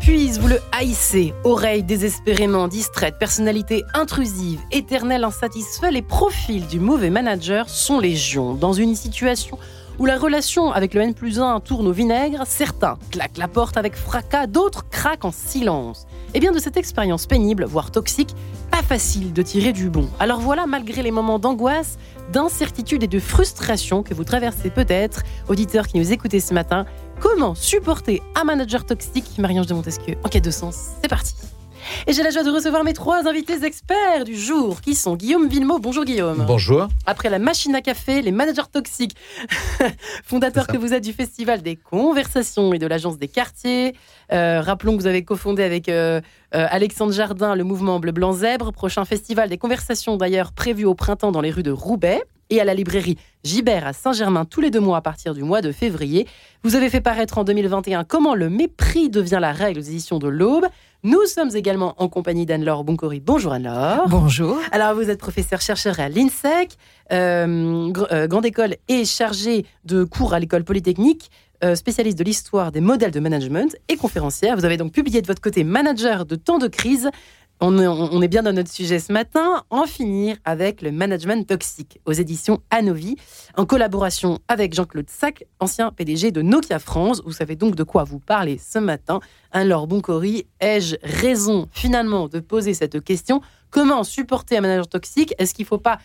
épuise, vous le haïssez. Oreille désespérément distraite, personnalité intrusive, éternel insatisfait, les profils du mauvais manager sont légion. Dans une situation où la relation avec le N plus 1 tourne au vinaigre, certains claquent la porte avec fracas, d'autres craquent en silence. Et bien de cette expérience pénible, voire toxique, pas facile de tirer du bon. Alors voilà, malgré les moments d'angoisse, d'incertitude et de frustration que vous traversez peut-être, auditeurs qui nous écoutez ce matin, comment supporter un manager toxique Marie-Ange de Montesquieu, en quête de sens, c'est parti et j'ai la joie de recevoir mes trois invités experts du jour, qui sont Guillaume Villemot. Bonjour Guillaume. Bonjour. Après la machine à café, les managers toxiques, fondateur que vous êtes du Festival des Conversations et de l'Agence des Quartiers. Euh, rappelons que vous avez cofondé avec euh, euh, Alexandre Jardin le mouvement Bleu Blanc Zèbre. Prochain festival des Conversations d'ailleurs prévu au printemps dans les rues de Roubaix et à la librairie Gibert à Saint-Germain tous les deux mois à partir du mois de février. Vous avez fait paraître en 2021 Comment le mépris devient la règle aux éditions de l'Aube. Nous sommes également en compagnie d'Anne-Laure Boncori. Bonjour Anne-Laure. Bonjour. Alors vous êtes professeur-chercheur à l'INSEC, euh, euh, grande école et chargée de cours à l'école polytechnique. Euh, spécialiste de l'histoire des modèles de management et conférencière. Vous avez donc publié de votre côté Manager de temps de crise, on, est bien dans notre sujet ce matin, en finir avec le management toxique aux éditions Anovi, en collaboration avec Jean-Claude Sac, ancien PDG de Nokia France. Vous savez donc de quoi vous parlez ce matin. Alors, Boncori, ai-je raison finalement de poser cette question? Comment supporter un manager toxique? Est-ce qu'il ne faut pas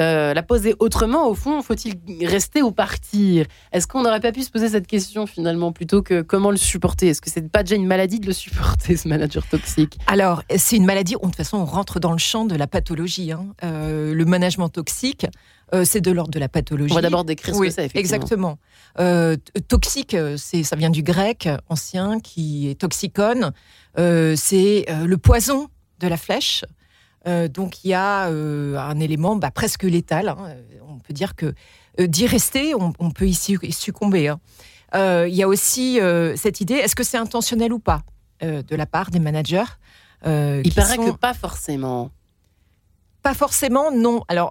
euh, la poser autrement, au fond, faut-il rester ou partir? Est-ce qu'on n'aurait pas pu se poser cette question finalement plutôt que comment le supporter? Est-ce que c'est pas déjà une maladie de le supporter, ce manager toxique? Alors, c'est une maladie, de toute façon, on rentre dans le champ de la pathologie. Hein. Euh, le management toxique, euh, c'est de l'ordre de la pathologie. On va d'abord décrire ce que c'est, effectivement. Exactement. toxique, c'est, ça vient du grec ancien qui est toxicone. c'est le poison de la flèche. Euh, donc il y a euh, un élément bah, presque létal. Hein. On peut dire que euh, d'y rester, on, peut y succomber. Hein. Il y a aussi cette idée, est-ce que c'est intentionnel ou pas de la part des managers Il paraît que pas forcément. Pas forcément, non. Alors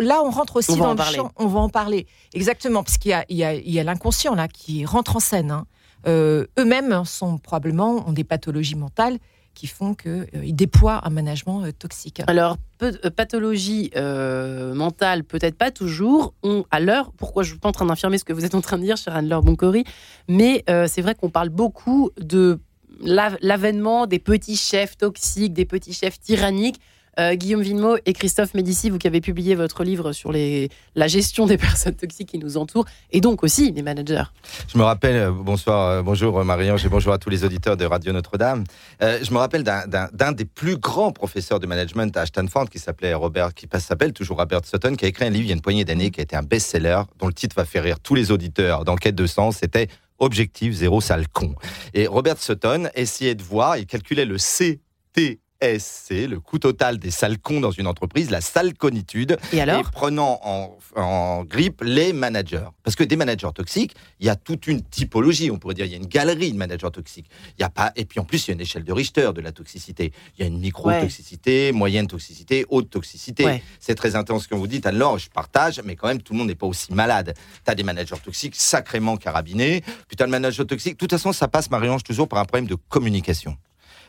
là, on rentre aussi dans le champ. On va en parler. Exactement, parce qu'il y a, l'inconscient là qui rentre en scène. Hein. Eux-mêmes sont probablement ont des pathologies mentales qui font qu'ils euh, déploient un management euh, toxique. Alors, euh, pathologie mentale, peut-être pas toujours. On, à l'heure, pourquoi je ne suis pas en train d'infirmer ce que vous êtes en train de dire, chère Anne-Laure Boncori, mais c'est vrai qu'on parle beaucoup de l'avènement des petits chefs toxiques, des petits chefs tyranniques euh, Guillaume Villemot et Christophe Médici, vous qui avez publié votre livre sur la gestion des personnes toxiques qui nous entourent, et donc aussi les managers. Je me rappelle, euh, bonsoir, euh, bonjour Marie-Ange et bonjour à tous les auditeurs de Radio Notre-Dame. je me rappelle d'un des plus grands professeurs de management à Stanford qui s'appelait Robert, qui s'appelle toujours Robert Sutton, qui a écrit un livre il y a une poignée d'années qui a été un best-seller, dont le titre va faire rire tous les auditeurs d'enquête de sens. C'était Objectif zéro sale con. Et Robert Sutton essayait de voir, il calculait le CT SC, le coût total des salcons dans une entreprise, la salconitude, et, alors prenant en, grippe les managers. Parce que des managers toxiques, il y a toute une typologie, on pourrait dire, il y a une galerie de managers toxiques. Il y a pas, et puis en plus, il y a une échelle de Richter de la toxicité. Il y a une micro-toxicité, moyenne toxicité, haute toxicité. C'est très intense ce que vous dites, alors je partage, mais quand même, tout le monde n'est pas aussi malade. Tu as des managers toxiques sacrément carabinés, puis tu as le manager toxique. De toute façon, ça passe, Marie-Ange, toujours par un problème de communication.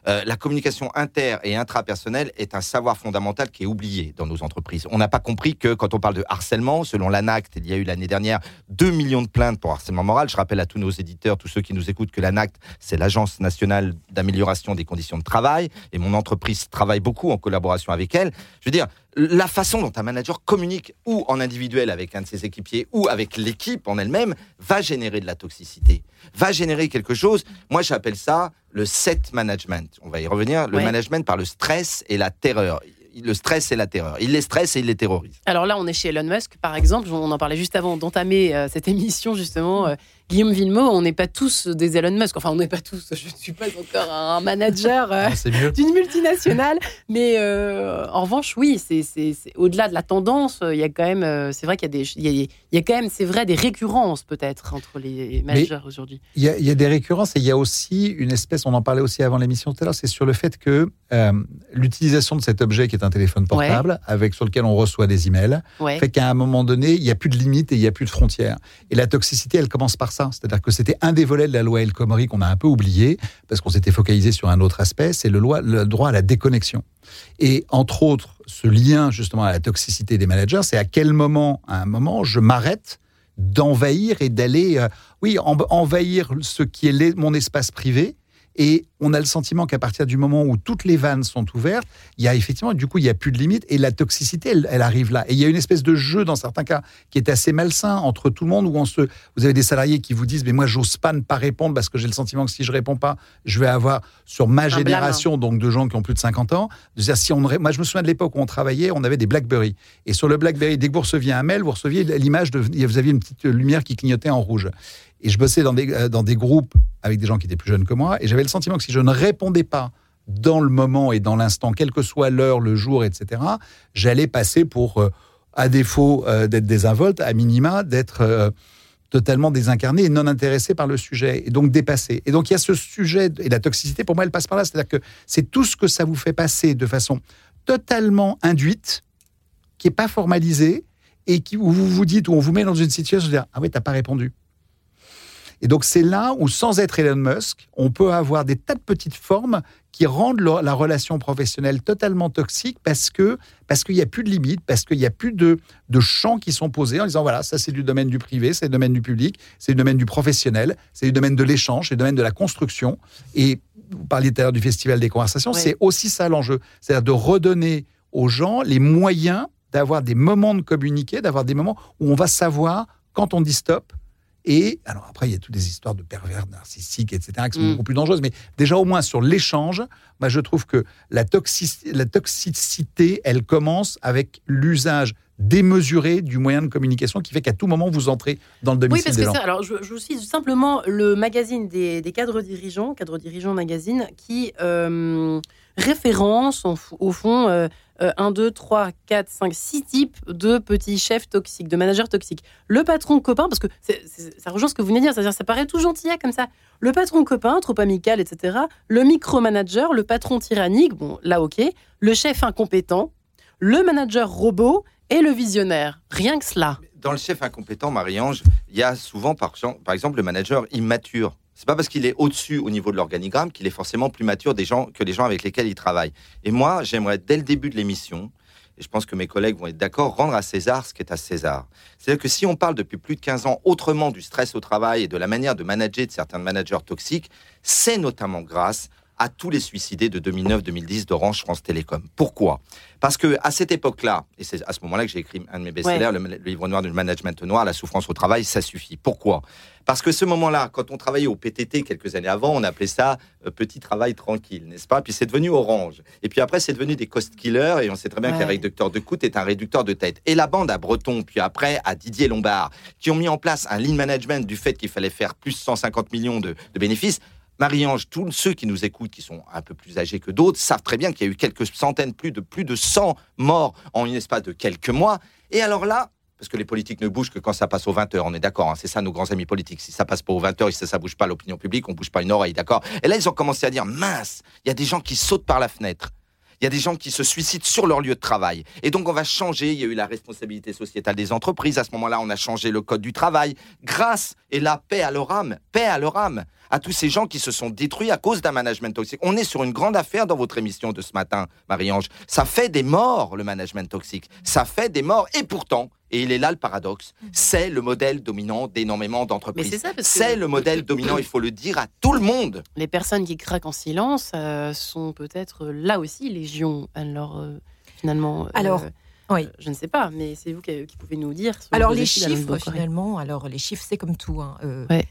Euh, la communication inter et intrapersonnelle est un savoir fondamental qui est oublié dans nos entreprises. On n'a pas compris que quand on parle de harcèlement, selon l'ANACT, il y a eu l'année dernière 2 millions de plaintes pour harcèlement moral. Je rappelle à tous nos éditeurs, tous ceux qui nous écoutent, que l'ANACT, c'est l'Agence nationale d'amélioration des conditions de travail. Et mon entreprise travaille beaucoup en collaboration avec elle. Je veux dire, la façon dont un manager communique ou en individuel avec un de ses équipiers ou avec l'équipe en elle-même va générer de la toxicité, va générer quelque chose. Moi, j'appelle ça le set management. On va y revenir. Le management par le stress et la terreur le stress et la terreur. Il les stresse et il les terrorise. Alors là, on est chez Elon Musk, par exemple. On en parlait juste avant d'entamer euh, cette émission, justement. Euh, Guillaume Villemot, on n'est pas tous des Elon Musk. Enfin, on n'est pas tous. Je ne suis pas encore un manager euh, d'une multinationale. Mais en revanche, oui, c'est au-delà de la tendance. Il y a quand même. c'est vrai qu'il y a des. Il y a, quand même, c'est vrai, des récurrences peut-être entre les managers aujourd'hui. Il, il y, a des récurrences et il y a aussi une espèce. On en parlait aussi avant l'émission tout à l'heure. C'est sur le fait que l'utilisation de cet objet qui est un téléphone portable avec sur lequel on reçoit des emails, fait qu'à un moment donné, il n'y a plus de limites et il n'y a plus de frontières. Et la toxicité, elle commence par ça C'est-à-dire que c'était un des volets de la loi El Khomri qu'on a un peu oublié, parce qu'on s'était focalisé sur un autre aspect, c'est le, le droit à la déconnexion. Et entre autres, ce lien justement à la toxicité des managers, c'est à quel moment, à un moment, je m'arrête d'envahir et d'aller, euh, oui, envahir ce qui est mon espace privé et on a le sentiment qu'à partir du moment où toutes les vannes sont ouvertes, il y a effectivement, du coup, il n'y a plus de limite et la toxicité, elle, arrive là. Et il y a une espèce de jeu, dans certains cas, qui est assez malsain entre tout le monde, où on se, vous avez des salariés qui vous disent, mais moi, j'ose pas ne pas répondre parce que j'ai le sentiment que si je réponds pas, je vais avoir, sur ma génération, donc de gens qui ont plus de 50 ans, de dire, si on, moi, je me souviens de l'époque où on travaillait, on avait des Blackberry. Et sur le Blackberry, dès que vous receviez un mail, vous receviez l'image de, vous aviez une petite lumière qui clignotait en rouge. Et je bossais dans des, euh, dans des groupes avec des gens qui étaient plus jeunes que moi, et j'avais le sentiment que si je ne répondais pas dans le moment et dans l'instant, quelle que soit l'heure, le jour, etc., j'allais passer pour, euh, à défaut euh, d'être désinvolte, à minima, d'être totalement désincarné et non intéressé par le sujet, et donc dépassé. Et donc il y a ce sujet, et la toxicité, pour moi, elle passe par là, c'est-à-dire que c'est tout ce que ça vous fait passer de façon totalement induite, qui n'est pas formalisée, et qui, où vous vous dites, où on vous met dans une situation de dire, ah oui, t'as pas répondu. Et donc c'est là où, sans être Elon Musk, on peut avoir des tas de petites formes qui rendent la relation professionnelle totalement toxique parce que parce qu'il n'y a plus de limites, parce qu'il n'y a plus de, de champs qui sont posés en disant voilà, ça c'est du domaine du privé, c'est du domaine du public, c'est du domaine du professionnel, c'est du domaine de l'échange, c'est du domaine de la construction. Et vous parliez tout à l'heure du Festival des conversations, c'est aussi ça l'enjeu. C'est-à-dire de redonner aux gens les moyens d'avoir des moments de communiquer, d'avoir des moments où on va savoir quand on dit stop, et alors après, il y a toutes des histoires de pervers narcissiques, etc., qui sont mm. beaucoup plus dangereuses. Mais déjà, au moins sur l'échange, moi, je trouve que la, la toxicité, elle commence avec l'usage démesuré du moyen de communication qui fait qu'à tout moment, vous entrez dans le domicile oui, parce que alors, je, je, vous cite simplement le magazine des, cadres dirigeants, cadres dirigeants magazine, qui euh, référence, au fond, euh, 1, 2, 3, 4, 5, 6 types de petits chefs toxiques, de managers toxiques. Le patron copain, parce que ça rejoint ce que vous venez de dire, c'est-à-dire ça paraît tout gentil comme ça. Le patron copain, trop amical, etc. Le micromanager, le patron tyrannique, bon là ok. Le chef incompétent, le manager robot et le visionnaire. Rien que cela. Dans le chef incompétent, Marie-Ange, il y a souvent par exemple le manager immature c'est pas parce qu'il est au-dessus au niveau de l'organigramme qu'il est forcément plus mature des gens que les gens avec lesquels il travaille. Et moi, j'aimerais dès le début de l'émission, et je pense que mes collègues vont être d'accord, rendre à César ce qui est à César. C'est-à-dire que si on parle depuis plus de 15 ans autrement du stress au travail et de la manière de manager de certains managers toxiques, c'est notamment grâce à tous les suicidés de 2009-2010 d'Orange France Télécom. Pourquoi? Parce que à cette époque-là, et c'est à ce moment-là que j'ai écrit un de mes best-sellers, le, livre noir du management noir, La souffrance au travail, ça suffit. Pourquoi? Parce que ce moment-là, quand on travaillait au PTT quelques années avant, on appelait ça euh, petit travail tranquille, n'est-ce pas? Puis c'est devenu Orange. Et puis après, c'est devenu des cost killers, et on sait très bien qu'un réducteur de coût est un réducteur de tête. Et la bande à Breton, puis après à Didier Lombard, qui ont mis en place un lean management du fait qu'il fallait faire plus de 150 millions de bénéfices, Marie-Ange, tous ceux qui nous écoutent, qui sont un peu plus âgés que d'autres, savent très bien qu'il y a eu quelques centaines, plus de plus de 100 morts en une espace de quelques mois. Et alors là, parce que les politiques ne bougent que quand ça passe aux 20 heures, on est d'accord, hein, c'est ça nos grands amis politiques. Si ça passe pas aux 20 heures, si ça, ne bouge pas l'opinion publique, on bouge pas une oreille, d'accord Et là, ils ont commencé à dire, mince, il y a des gens qui sautent par la fenêtre. Il y a des gens qui se suicident sur leur lieu de travail. Et donc, on va changer. Il y a eu la responsabilité sociétale des entreprises. À ce moment-là, on a changé le code du travail. Grâce, et la paix à leur âme, paix à leur âme, à tous ces gens qui se sont détruits à cause d'un management toxique. On est sur une grande affaire dans votre émission de ce matin, Marie-Ange. Ça fait des morts, le management toxique. Ça fait des morts. Et pourtant, et il est là le paradoxe, c'est le modèle dominant d'énormément d'entreprises. C'est le modèle dominant, il faut le dire à tout le monde. Les personnes qui craquent en silence euh, sont peut-être là aussi légion. Alors, euh, finalement. Euh, alors. Oui. je ne sais pas, mais c'est vous qui, pouvez nous dire. Alors les chiffres, finalement, alors les chiffres, c'est comme tout. Hein.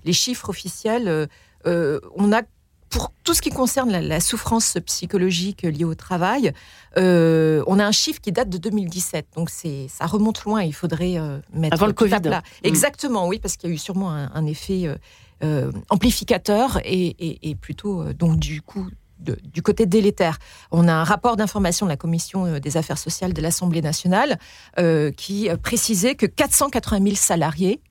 Les chiffres officiels, euh, on a pour tout ce qui concerne la, souffrance psychologique liée au travail, euh, on a un chiffre qui date de 2017. Donc c'est, ça remonte loin. Il faudrait euh, mettre avant le Covid. Là. Mm. Exactement, oui, parce qu'il y a eu sûrement un, effet amplificateur et, plutôt donc du coup du côté délétère. On a un rapport d'information de la Commission des affaires sociales de l'Assemblée nationale qui précisait que 480 000 salariés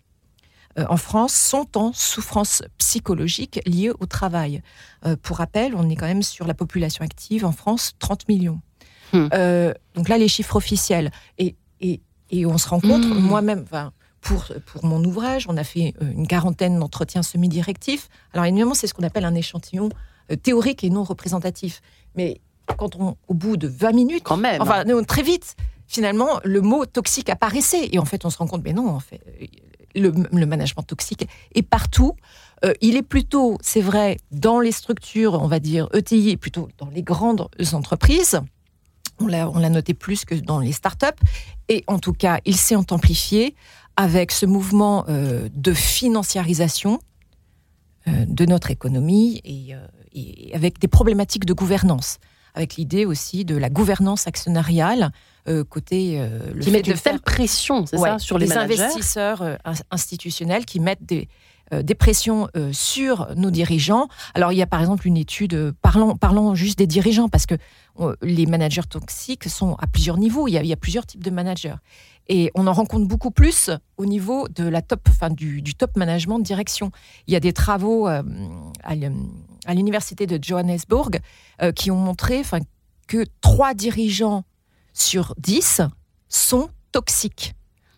en France sont en souffrance psychologique liée au travail. Euh, pour rappel, on est quand même sur la population active en France 30 millions. Hmm. Euh, donc là, les chiffres officiels. Et, et, on se rend compte, hmm. moi-même, pour, pour mon ouvrage, on a fait euh, une quarantaine d'entretiens semi-directifs. Alors évidemment, c'est ce qu'on appelle un échantillon euh, théorique et non représentatif. Mais quand on, au bout de 20 minutes, Quand même. enfin non, très vite, finalement, le mot toxique apparaissait. Et en fait, on se rend compte, mais non, en fait, euh, le, management toxique est partout. Euh, il est plutôt, c'est vrai, dans les structures, on va dire ETI, et plutôt dans les grandes entreprises. On l'a, noté plus que dans les startups. Et en tout cas, il s'est amplifié avec ce mouvement euh, de financiarisation euh, de notre économie et avec des problématiques de gouvernance. Avec l'idée aussi de la gouvernance actionnariale euh, côté euh, le qui fait mettent de une faire telle pression, c'est Ouais, ça, sur les managers. investisseurs euh, ins- institutionnels qui mettent des, des pressions sur nos dirigeants. Alors il y a par exemple une étude, euh, parlons, parlons juste des dirigeants, parce que les managers toxiques sont à plusieurs niveaux, il y, a, il y a plusieurs types de managers. Et on en rencontre beaucoup plus au niveau de la top, enfin, du, du top management de direction. Il y a des travaux à l'université de Johannesburg qui ont montré enfin, que trois dirigeants sur 10 sont toxiques.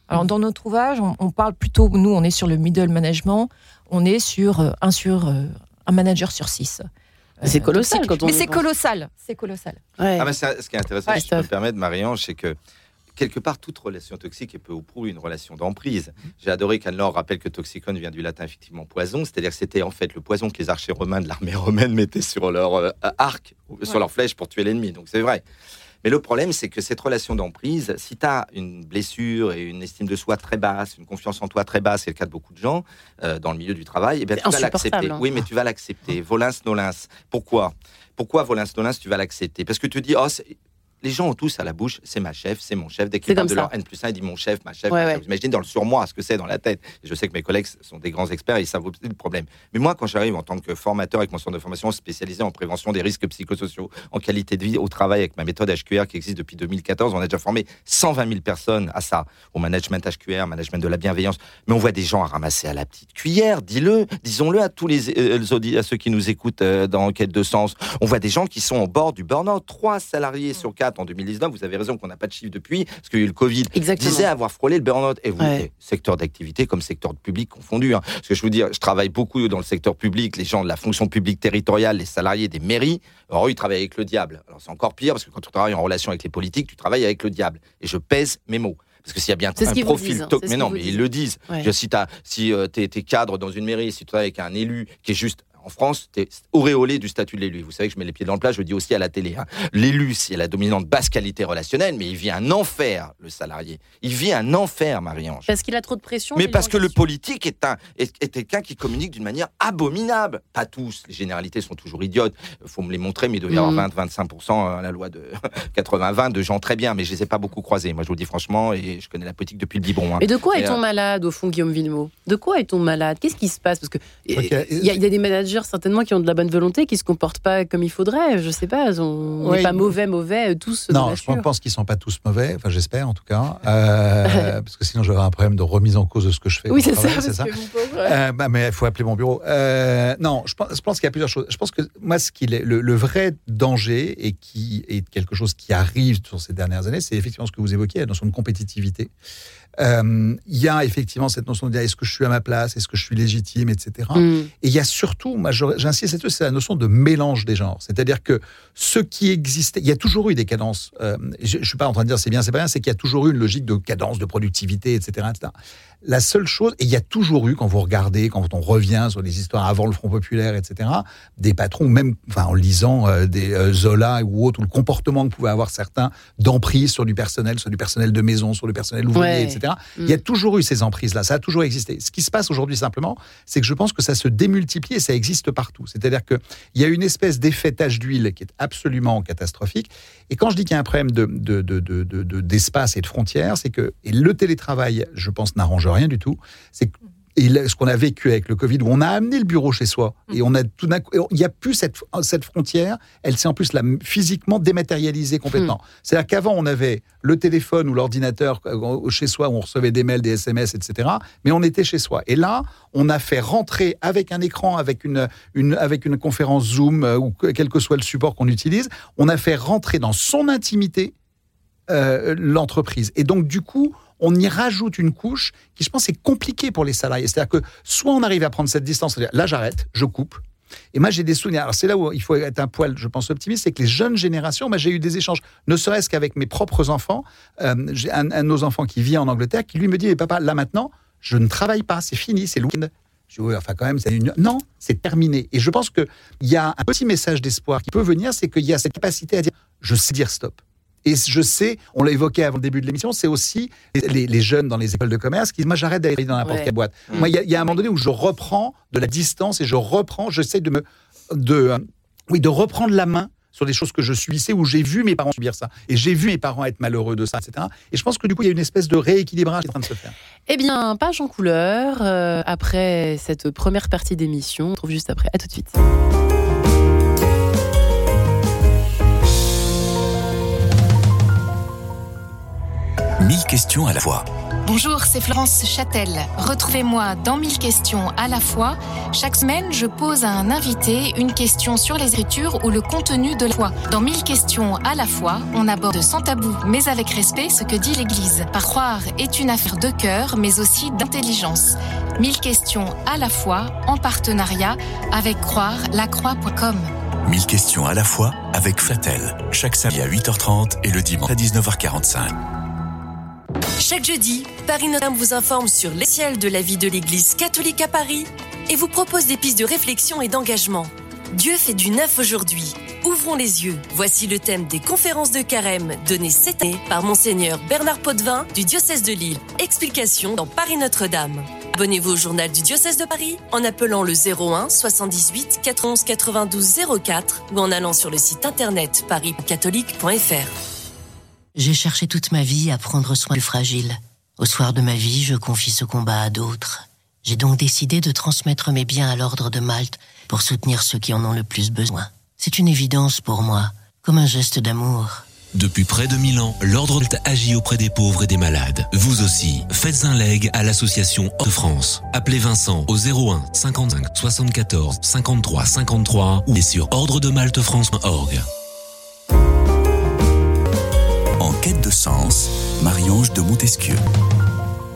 Alors, dans notre ouvrage, on, on parle plutôt, nous, on est sur le middle management, on est sur euh, un, sur, euh, un manager sur 6. C'est colossal quand on Mais c'est colossal, c'est colossal. Ouais. Ah, c'est- ce qui est intéressant, Ouais, si je peux me permettre, Marie-Ange, c'est que quelque part, toute relation toxique est peu ou prou une relation d'emprise. J'ai adoré qu'Anne-Laure rappelle que toxicon vient du latin effectivement poison, c'est-à-dire que c'était en fait le poison que les archers romains de l'armée romaine mettaient sur leur euh, arc, sur leur flèche pour tuer l'ennemi. Donc c'est vrai. Mais le problème, c'est que cette relation d'emprise, si tu as une blessure et une estime de soi très basse, une confiance en toi très basse, c'est le cas de beaucoup de gens euh, dans le milieu du travail, eh bien, tu vas l'accepter. hein. Oui, mais tu vas l'accepter. Volins, nolins. Pourquoi? Pourquoi volins, nolins, tu vas l'accepter? Parce que tu dis, oh, les gens ont tous à la bouche, c'est ma chef, c'est mon chef. Dès qu'ils parlent de ça. leur N plus 1, ils disent mon chef, ma chef. Ouais, ma ouais. chef. Vous imaginez dans le surmoi ce que c'est dans la tête. Et je sais que mes collègues sont des grands experts et ils savent aussi le problème. Mais moi, quand j'arrive en tant que formateur avec mon centre de formation spécialisé en prévention des risques psychosociaux, en qualité de vie au travail avec ma méthode HQR qui existe depuis 2014, on a déjà formé 120 000 personnes à ça, au management HQR, management de la bienveillance. Mais on voit des gens à ramasser à la petite cuillère, dis-le, disons-le à tous les, euh, à ceux qui nous écoutent euh, dans Enquête de sens. On voit des gens qui sont au bord du burn-out. Trois salariés sur quatre en 2019. Vous avez raison qu'on n'a pas de chiffre depuis, parce qu'il y a eu le Covid. Exactement. Disait avoir frôlé le burn-out. Et vous, Ouais. secteur d'activité comme secteur public confondu. hein. Parce que je vous dire, je travaille beaucoup dans le secteur public, les gens de la fonction publique territoriale, les salariés des mairies. Alors, eux, ils travaillent avec le diable. Alors, c'est encore pire, parce que quand tu travailles en relation avec les politiques, tu travailles avec le diable. Et je pèse mes mots. Parce que s'il y a bien un profil disent, mais non, mais disent. ils le disent. Ouais. Je si, euh, t'es es cadre dans une mairie, si tu travailles avec un élu qui est juste en France, tu es auréolé du statut de l'élu. Vous savez que je mets les pieds dans le plat, je le dis aussi à la télé. hein. L'élu, c'est la dominante basse qualité relationnelle, mais il vit un enfer, le salarié. Il vit un enfer, Marie-Ange. Parce qu'il a trop de pression. Mais parce que le politique est, un, est, est quelqu'un qui communique d'une manière abominable. Pas tous, les généralités sont toujours idiotes. Il faut me les montrer, mais il doit y avoir Mhm. 20-25% à la loi de 80-20 de gens très bien, mais je les ai pas beaucoup croisés. Moi, je vous le dis franchement, et je connais la politique depuis le biberon. hein. Mais de quoi Et, est-on euh, malade, au fond, Guillaume Villemot? De quoi est-on malade? Qu'est-ce qui se passe? Parce que y a- il y, y a des managers certainement qui ont de la bonne volonté, qui se comportent pas comme il faudrait. Je sais pas, on n'est Oui. pas mauvais, mauvais, euh, tous. de Non, je pense qu'ils sont pas tous mauvais. Enfin, j'espère en tout cas, Euh, parce que sinon j'aurais un problème de remise en cause de ce que je fais. Oui, c'est ça, travail, mon pauvre. Euh, bah, mais il faut appeler mon bureau. Euh, non, je pense, pense qu'il y a plusieurs choses. Je pense que moi, ce qu'il est, le, le vrai danger et qui est quelque chose qui arrive sur ces dernières années, c'est effectivement ce que vous évoquiez, la notion de compétitivité. Euh, Il y a effectivement cette notion de dire est-ce que je suis à ma place, est-ce que je suis légitime, etc. Hmm. Et il y a surtout, j'insiste là-dessus, c'est la notion de mélange des genres. C'est-à-dire que ce qui existait, il y a toujours eu des cadences. euh, je ne suis pas en train de dire c'est bien, c'est pas bien, c'est qu'il y a toujours eu une logique de cadence, de productivité, etc. etc. La seule chose, et il y a toujours eu, quand vous regardez, quand on revient sur les histoires avant le Front Populaire, etc., des patrons, même enfin, en lisant euh, des euh, Zola ou autres, ou le comportement que pouvaient avoir certains d'emprise sur du personnel, sur du personnel de maison, sur du personnel ouvrier, Ouais. etc. Mm. Il y a toujours eu ces emprises-là, ça a toujours existé. Ce qui se passe aujourd'hui simplement, c'est que je pense que ça se démultiplie et ça existe partout. C'est-à-dire qu'il y a une espèce d'effet tache d'huile qui est absolument catastrophique. Et quand je dis qu'il y a un problème de, de- de- de- de- de- d'espace et de frontières, c'est que et le télétravail, je pense, n'arrange rien du tout. C'est ce qu'on a vécu avec le Covid, où on a amené le bureau chez soi, et on a tout d'un coup, il n'y a plus cette, cette frontière, elle s'est en plus là, physiquement dématérialisée complètement. C'est-à-dire qu'avant, on avait le téléphone ou l'ordinateur euh, chez soi, où on recevait des mails, des SMS, etc., mais on était chez soi. Et là, on a fait rentrer avec un écran, avec une, une, avec une conférence Zoom, euh, ou que- quel que soit le support qu'on utilise, on a fait rentrer dans son intimité euh, l'entreprise. Et donc, du coup, on y rajoute une couche qui, je pense, est compliquée pour les salariés. C'est-à-dire que soit on arrive à prendre cette distance, c'est-à-dire là, j'arrête, je coupe. Et moi, j'ai des souvenirs. Alors, c'est là où il faut être un poil, je pense, optimiste, c'est que les jeunes générations, moi, j'ai eu des échanges, ne serait-ce qu'avec mes propres enfants. Euh, j'ai un, de nos enfants qui vit en Angleterre, qui lui me dit, mais papa, là maintenant, je ne travaille pas, c'est fini, c'est le week-end. Je dis, oui, enfin, quand même, c'est une... Non, c'est terminé. Et je pense qu'il y a un petit message d'espoir qui peut venir, c'est qu'il y a cette capacité à dire, je sais dire stop. Et je sais, on l'a évoqué avant le début de l'émission, c'est aussi les, les jeunes dans les écoles de commerce qui disent, moi, j'arrête d'aller dans n'importe Ouais. quelle boîte. Mm. Moi, il y, a- il y a un moment donné où je reprends de la distance et je reprends, j'essaie de me, de, euh, oui, de reprendre la main sur des choses que je subissais, où j'ai vu mes parents subir ça, et j'ai vu mes parents être malheureux de ça, etc. Et je pense que du coup, il y a une espèce de rééquilibrage qui est en train de se faire. Eh bien, page en couleur, euh, après cette première partie d'émission, on se retrouve juste après. À tout de suite. Mille questions à la fois. Bonjour, c'est Florence Châtel. Retrouvez-moi dans 1000 questions à la fois. Chaque semaine, je pose à un invité une question sur les écritures ou le contenu de la foi. Dans 1000 questions à la fois, on aborde sans tabou, mais avec respect, ce que dit l'Église. Par croire est une affaire de cœur, mais aussi d'intelligence. 1000 questions à la fois, en partenariat avec croire lacroix.com. Mille questions à la fois avec Fatel. Chaque samedi à 8h30 et le dimanche à 19h45. Chaque jeudi, Paris Notre-Dame vous informe sur l'essentiel de la vie de l'Église catholique à Paris et vous propose des pistes de réflexion et d'engagement. Dieu fait du neuf aujourd'hui. Ouvrons les yeux. Voici le thème des conférences de carême données cette année par Monseigneur Bernard Potvin du diocèse de Lille. Explication dans Paris Notre-Dame. Abonnez-vous au journal du diocèse de Paris en appelant le 01 78 91 92 04 ou en allant sur le site internet pariscatholique.fr. J'ai cherché toute ma vie à prendre soin du fragile. Au soir de ma vie, je confie ce combat à d'autres. J'ai donc décidé de transmettre mes biens à l'ordre de Malte pour soutenir ceux qui en ont le plus besoin. C'est une évidence pour moi, comme un geste d'amour. Depuis près de 1000 ans, l'Ordre Malte agit auprès des pauvres et des malades. Vous aussi, faites un leg à l'association de France. Appelez Vincent au 01 55 74 53 53 ou sur ordredemaltefrance.org. sens, Marie-Ange de Montesquieu.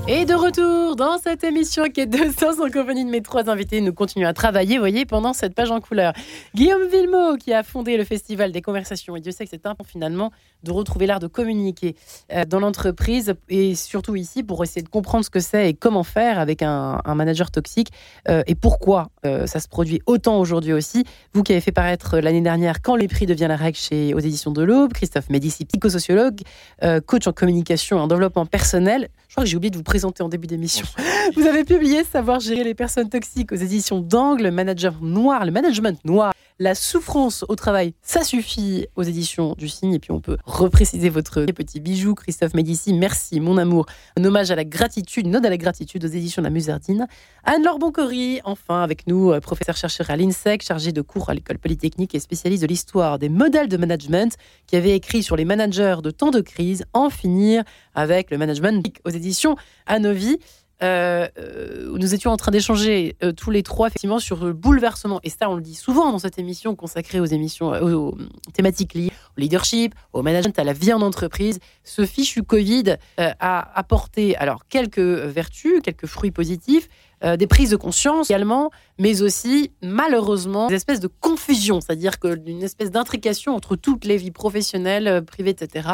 Et de retour dans cette émission Quête de Sens en compagnie de mes trois invités. Nous continuons à travailler, voyez, pendant cette page en couleur. Guillaume Villemot, qui a fondé le Festival des conversations. Et Dieu sait que c'est important finalement de retrouver l'art de communiquer euh, dans l'entreprise et surtout ici pour essayer de comprendre ce que c'est et comment faire avec un, un manager toxique euh, et pourquoi euh, ça se produit autant aujourd'hui aussi. Vous qui avez fait paraître l'année dernière Quand les prix devient la règle chez aux éditions de l'Aube, Christophe Médici, psychosociologue, euh, coach en communication et en développement personnel. Je crois que j'ai oublié de vous présenter en début d'émission. Vous avez publié Savoir gérer les personnes toxiques aux éditions d'Angle, Manager Noir, le management noir, la souffrance au travail, ça suffit aux éditions du Cygne. Et puis on peut repréciser votre petit bijou, Christophe Médici. Merci, mon amour. Un hommage à la gratitude, une ode à la gratitude aux éditions de la Musardine. Anne-Laure Boncory, enfin avec nous, euh, professeur chercheur à l'INSEC, chargé de cours à l'école polytechnique et spécialiste de l'histoire des modèles de management, qui avait écrit sur les managers de temps de crise, en finir avec le management aux éditions Anovi. Euh, euh, nous étions en train d'échanger euh, tous les trois effectivement sur le bouleversement et ça on le dit souvent dans cette émission consacrée aux émissions aux, thématiques liées au leadership, au management, à la vie en entreprise. Ce fichu Covid a apporté alors quelques vertus, quelques fruits positifs, euh, des prises de conscience également, mais aussi malheureusement des espèces de confusion, c'est-à-dire que une espèce d'intrication entre toutes les vies professionnelles, euh, privées, etc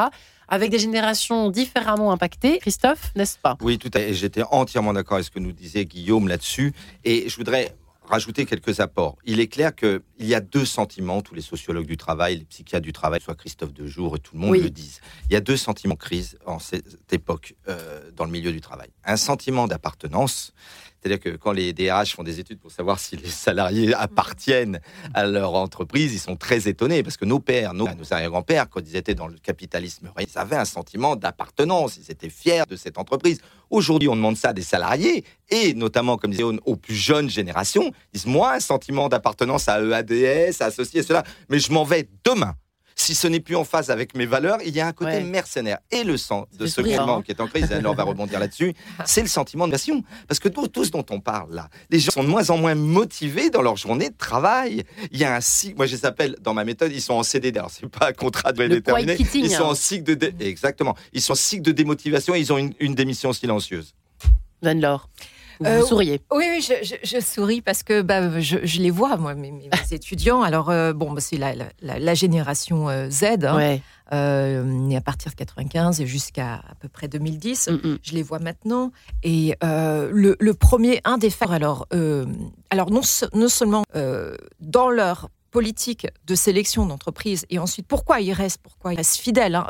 avec des générations différemment impactées. Christophe, n'est-ce pas? Oui, tout à fait. J'étais entièrement d'accord avec ce que nous disait Guillaume là-dessus. Et je voudrais rajouter quelques apports. Il est clair qu'il y a deux sentiments, tous les sociologues du travail, les psychiatres du travail, soit Christophe Dejour et tout le monde Oui. le disent. Il y a deux sentiments de crise en cette époque euh, dans le milieu du travail. Un sentiment d'appartenance, c'est-à-dire que quand les DRH font des études pour savoir si les salariés appartiennent à leur entreprise, ils sont très étonnés parce que nos pères, nos, arrière-grands-pères, quand ils étaient dans le capitalisme, ils avaient un sentiment d'appartenance, ils étaient fiers de cette entreprise. Aujourd'hui, on demande ça à des salariés et notamment, comme disait, aux plus jeunes générations, ils disent moi un sentiment d'appartenance à EADS, à ceci et cela, mais je m'en vais demain. Si ce n'est plus en phase avec mes valeurs, il y a un côté Ouais. mercenaire. Et le sens de ce mouvement hein. qui est en crise, et alors on va rebondir là-dessus, c'est le sentiment de passion. Parce que tout, tout ce dont on parle là, les gens sont de moins en moins motivés dans leur journée de travail. Il y a un cycle, moi je les appelle dans ma méthode, ils sont en CDD, alors c'est pas un contrat de déterminé, ils sont hein. en cycle de, dé- exactement, ils sont en cycle de démotivation, et ils ont une, une démission silencieuse. Van-Laure, vous Euh, souriez. Oui, oui, je, je- je souris parce que bah, je, je les vois, moi, mes, mes étudiants. Alors, euh, bon, bah, c'est la, la- la- la génération euh, Z, hein, Ouais. euh, à partir de 95 jusqu'à à peu près 2010. Mm, mm. Je les vois maintenant. Et le, le premier, un des phares, alors, alors non, non seulement dans leur politique de sélection d'entreprise, et ensuite pourquoi ils restent, pourquoi ils restent fidèles, hein,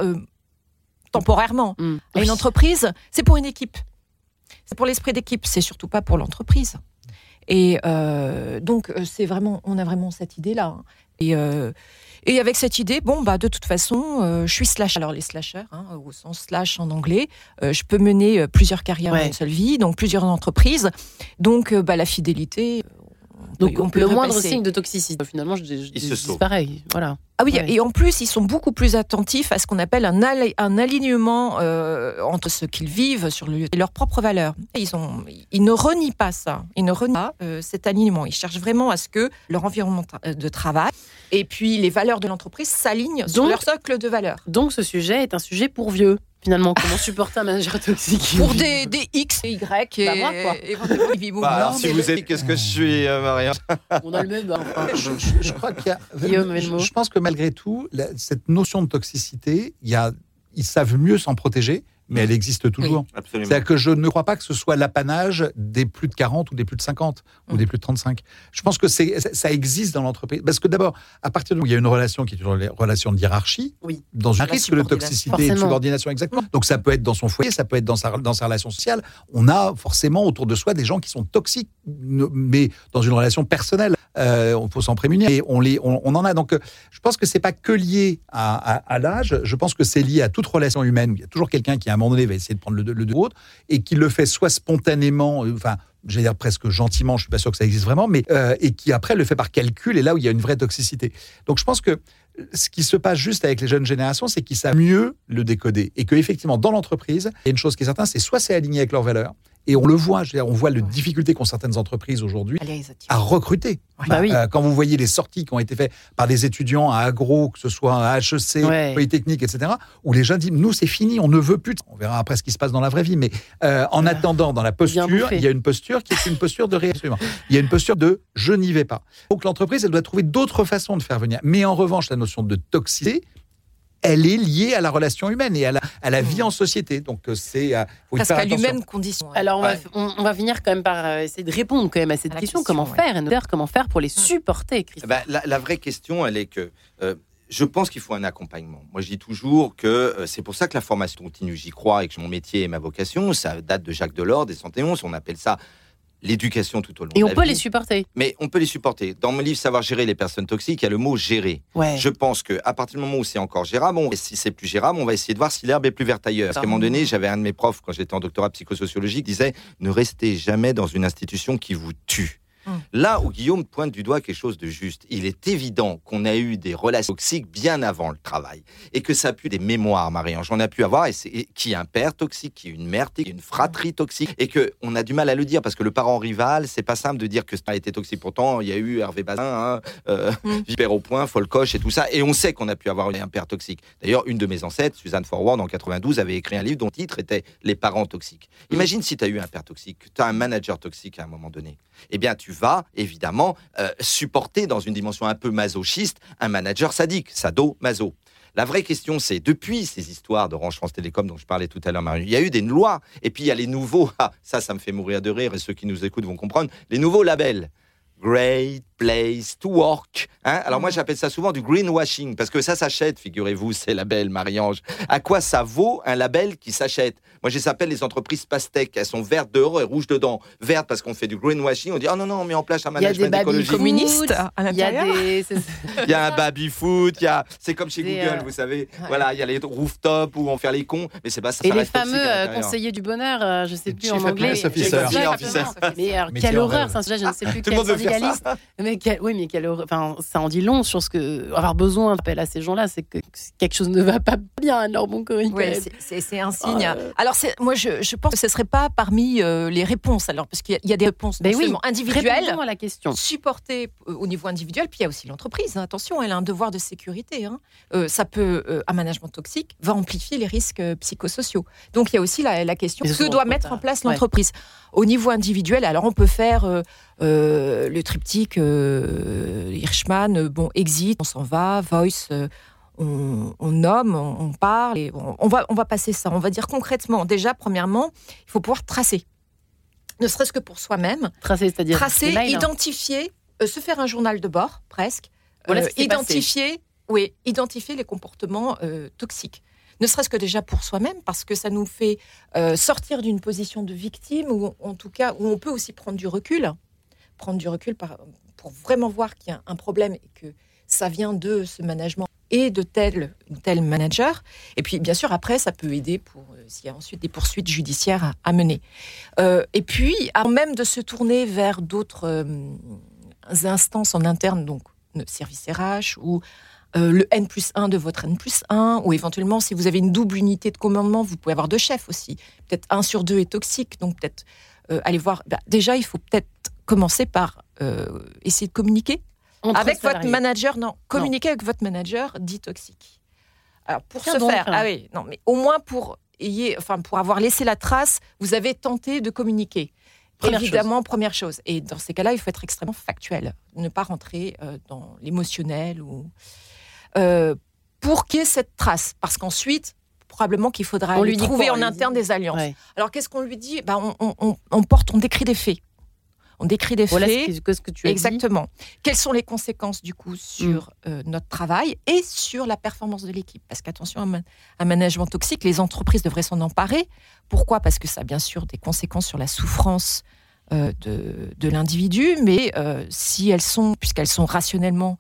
temporairement, Mm. à une entreprise, c'est pour une équipe. C'est pour l'esprit d'équipe, c'est surtout pas pour l'entreprise. Et euh, donc, euh, c'est vraiment, on a vraiment cette idée-là. hein. Et, euh, et avec cette idée, bon, bah, de toute façon, euh, je suis slash. Alors, les slashers, hein, au sens slash en anglais, je peux mener plusieurs carrières Ouais. en une seule vie, donc plusieurs entreprises. Donc, bah, la fidélité. Euh, Donc, on peut le moindre repasser. signe de toxicité, finalement, je, je, Il je se pareil. Voilà. Ah oui, Ouais. et en plus, ils sont beaucoup plus attentifs à ce qu'on appelle un, ali- un alignement euh, entre ce qu'ils vivent sur le, et leurs propres valeurs. Ils, ont, ils ne renient pas ça, ils ne renient pas euh, cet alignement. Ils cherchent vraiment à ce que leur environnement tra- de travail et puis les valeurs de l'entreprise s'alignent sur Donc- leur socle de valeurs. Donc, ce sujet est un sujet pour vieux, finalement. Comment supporter un manager toxique Pour des, des X et Y et, Bah, moi, quoi. boomers. Bah, alors, si vous êtes, qu'est-ce que je suis, euh, Marianne On a le même. hein, enfin. je, je- je crois qu'il y a. Guillaume, je, Velmo. je pense que malgré tout, la- cette notion de toxicité, il y a, ils savent mieux s'en protéger, mais elle existe toujours. C'est-à-dire que je ne crois pas que ce soit l'apanage des plus de 40 ou des plus de 50 ou Mm. des plus de 35. Je pense que ça- existe dans l'entreprise. Parce que d'abord, à partir du moment où il y a une relation qui est une relation de hiérarchie, Oui. dans un La risque de subordination. toxicité et de subordination, exactement. Donc ça peut être dans son foyer, ça peut être dans sa, dans sa relation sociale. On a forcément autour de soi des gens qui sont toxiques, mais dans une relation personnelle. Euh, on faut s'en prémunir. Et on, les, on, on en a. Donc je pense que c'est pas que lié à, à- à l'âge. Je pense que c'est lié à toute relation humaine. où Il y a toujours quelqu'un qui à un moment donné va essayer de prendre le, le de l'autre et qui le fait soit spontanément, euh, enfin, j'allais dire presque gentiment, je suis pas sûr que ça existe vraiment, mais euh, et qui après le fait par calcul et là où il y a une vraie toxicité. Donc je pense que ce qui se passe juste avec les jeunes générations, c'est qu'ils savent mieux le décoder et que effectivement dans l'entreprise, il y a une chose qui est certaine, c'est soit c'est aligné avec leurs valeurs et on le voit, je veux dire, on voit les difficultés qu'ont certaines entreprises aujourd'hui à recruter. Bah oui. Euh, quand vous voyez les sorties qui ont été faites par des étudiants à agro, que ce soit à HEC, Ouais. Polytechnique, etc., où les jeunes disent nous c'est fini, on ne veut plus. de- On verra après ce qui se passe dans la vraie vie, mais euh, en attendant, dans la posture, il y a une posture qui est une posture de réassurement. Il y a une posture de je n'y vais pas. Donc l'entreprise, elle doit trouver d'autres façons de faire venir. Mais en revanche, la notion de toxicité, elle est liée à la relation humaine et à la, à la vie en société. Donc euh, c'est euh, faut y Presque faire à attention. l'humaine condition. Alors, on, va, on, on va finir quand même par euh, essayer de répondre quand même à cette À question. question, Comment ouais. faire, et comment faire pour les supporter, Christophe? Ben, la, la vraie question, elle est que euh, je pense qu'il faut un accompagnement. Moi, je dis toujours que euh, c'est pour ça que la formation continue, j'y crois et que mon métier et ma vocation, ça date de Jacques Delors, des 111, on appelle ça l'éducation tout au long Et de on la peut vie. les supporter. Mais on peut les supporter. Dans mon livre Savoir gérer les personnes toxiques, il y a le mot gérer. Ouais. Je pense que à partir du moment où c'est encore gérable, on- et si c'est plus gérable, on va essayer de voir si l'herbe est plus verte ailleurs. Parce qu'à un moment donné, j'avais un de mes profs quand j'étais en doctorat psychosociologique qui disait ne restez jamais dans une institution qui vous tue. Hum. Là où Guillaume pointe du doigt quelque chose de juste, il est évident qu'on a eu des relations toxiques bien avant le travail et que ça a pu des mémoires, Marie-Ange. On a pu avoir et c'est et qui un père toxique, qui une mère toxique, une fratrie toxique et que on a du mal à le dire parce que le parent rival, c'est pas simple de dire que ça a été toxique. Pourtant, il y a eu Hervé Bazin, hein, euh, Mm. Vipère au point, Folcoche et tout ça, et on sait qu'on a pu avoir un père toxique. D'ailleurs, une de mes ancêtres, Suzanne Forward, en 92, avait écrit un livre dont le titre était Les parents toxiques. Imagine si tu as eu un père toxique, que tu as un manager toxique à un moment donné. Eh bien, tu vas évidemment euh, supporter dans une dimension un peu masochiste un manager sadique, sado-maso. La vraie question, c'est depuis ces histoires d'Orange France Télécom dont je parlais tout à l'heure, Marion, il y a eu des lois, et puis il y a les nouveaux, ah, ça, ça me fait mourir de rire, et ceux qui nous écoutent vont comprendre, les nouveaux labels. Great place to work. Hein? Alors moi j'appelle ça souvent du greenwashing parce que ça s'achète, figurez-vous, ces labels, Marie-Ange. À quoi ça vaut un label qui s'achète? Moi je les appelle les entreprises pastèques. Elles sont vertes dehors et rouges dedans. Vertes parce qu'on fait du greenwashing. On dit oh non non on met en place un Il y a des management baby écologique. communistes à Il y a l'intérieur. des. c'est- Il y a un baby foot. Il y a c'est comme chez Des, Google, euh, vous savez. Voilà, il y a les rooftops où on fait les cons, mais c'est pas ça. Et ça les fameux euh, conseillers du bonheur, euh, je sais plus Chief en anglais. Officer. Officer. Mais alors, Métier quelle horreur, c'est un sujet, je ne sais plus Tout quel le monde veut faire syndicaliste. Mais mais, quel- oui, mais enfin, ça en dit long sur ce que avoir besoin d'appel à ces gens-là, c'est que quelque chose ne va pas bien alors bon Corinne. Ouais, quand même. c'est- un signe. Euh. Alors, moi, je, je pense que ce ne serait pas parmi euh, les réponses, alors, parce qu'il y, a- il y a des réponses Ben oui, individuelles, à la question. supportées euh, au niveau individuel, puis il y a aussi l'entreprise. hein. Attention, elle a un devoir de sécurité. hein. Euh, ça peut, un management toxique va amplifier les risques psychosociaux. Donc, il y a aussi la, la question que doit mettre tard. en place Ouais. l'entreprise. Au niveau individuel, alors on peut faire le triptyque euh, Hirschman, euh, bon, exit, on s'en va, voice. euh, on, on nomme, on, on parle, et on, on va, on va passer ça. On va dire concrètement, déjà, premièrement, il faut pouvoir tracer, ne serait-ce que pour soi-même, Tracer, c'est-à-dire tracer, mails, identifier, euh, se faire un journal de bord, presque, Voilà euh, passé. identifier, oui, identifier les comportements euh, toxiques. Ne serait-ce que déjà pour soi-même, parce que ça nous fait euh, sortir d'une position de victime, ou en tout cas où on peut aussi prendre du recul, prendre du recul par- pour vraiment voir qu'il y a un problème et que ça vient de ce management et de tel tel manager. Et puis, bien sûr, après, ça peut aider pour euh, s'il y a ensuite des poursuites judiciaires à, mener. Euh, et puis, avant même de se tourner vers d'autres euh, instances en interne, donc le service RH ou le N plus 1 de votre N plus 1, ou éventuellement, si vous avez une double unité de commandement, vous pouvez avoir deux chefs aussi. Peut-être un sur deux est toxique, donc peut-être aller voir. bah, déjà, il faut peut-être commencer par euh, essayer de communiquer Entre avec votre salariés. manager. Non, communiquer avec votre manager dit toxique. Alors pour Tiens ce donc, faire, hein. ah oui, non, mais au moins pour ayez, enfin pour avoir laissé la trace, vous avez tenté de communiquer. Première Évidemment, première chose. Et dans ces cas-là, il faut être extrêmement factuel, ne pas rentrer euh, dans l'émotionnel ou euh, pour qu'il y ait cette trace, parce qu'ensuite. Probablement qu'il faudra On lui trouver quoi? en interne dit- des alliances. Ouais. Alors qu'est-ce qu'on lui dit? Bah, on, on- on- on porte, on décrit des faits. On décrit des Voilà faits. ce que, ce que tu as dit. Exactement. Quelles sont les conséquences du coup Mm. sur euh, notre travail et sur la performance de l'équipe? Parce qu'attention, un, un management toxique, les entreprises devraient s'en emparer. Pourquoi? Parce que ça a bien sûr des conséquences sur la souffrance euh, de, de l'individu, mais euh, si elles sont, puisqu'elles sont rationnellement,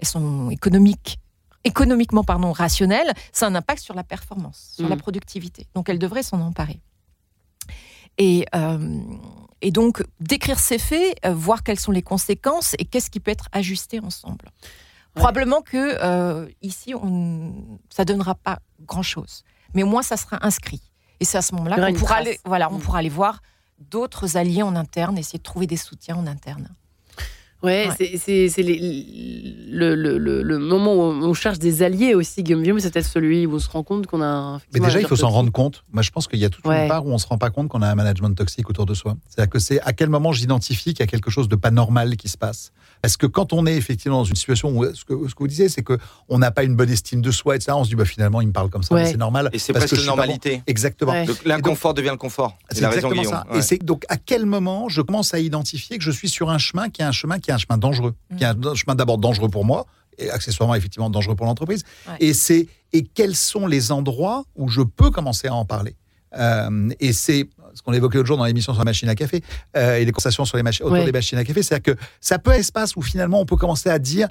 elles sont économiques, économiquement pardon, rationnelles, ça a un impact sur la performance, sur Mm. la productivité. Donc elles devraient s'en emparer. Et, euh, et donc, décrire ces faits, euh, voir quelles sont les conséquences et qu'est-ce qui peut être ajusté ensemble. Probablement que euh, ici, on, ça donnera pas grand-chose, mais au moins ça sera inscrit. Et c'est à ce moment-là qu'on pourra aller, voilà, on Mm. pourra aller voir d'autres alliés en interne, essayer de trouver des soutiens en interne. Ouais, Ouais. c'est- c'est c'est le, le, le, le moment où on cherche des alliés aussi, Guillaume c'est peut-être celui où on se rend compte qu'on a. un- Mais déjà, il faut s'en rendre compte. Moi, je pense qu'il y a toute Ouais. une part où on ne se rend pas compte qu'on a un management toxique autour de soi. C'est-à-dire que c'est à quel moment j'identifie qu'il y a quelque chose de pas normal qui se passe. Parce que quand on est effectivement dans une situation où, ce que, ce que vous disiez, c'est qu'on n'a pas une bonne estime de soi, etc., on se dit, bah, finalement, il me parle comme ça, Ouais. mais c'est normal. Et c'est parce presque que une suis pas bon. normalité. Exactement. Ouais. Le- L'inconfort devient le confort. C'est raison, exactement Guillaume. ça. Ouais. Et c'est donc à quel moment je commence à identifier que je suis sur un chemin qui est un chemin qui est un chemin dangereux, qui est un chemin d'abord dangereux pour moi et accessoirement effectivement dangereux pour l'entreprise. Ouais. Et c'est et quels sont les endroits où je peux commencer à en parler? Euh, et c'est ce qu'on évoquait l'autre jour dans l'émission sur la machine à café euh, et les conversations sur les autour Ouais. des machines à café, c'est-à-dire que ça peut être un espace où finalement on peut commencer à dire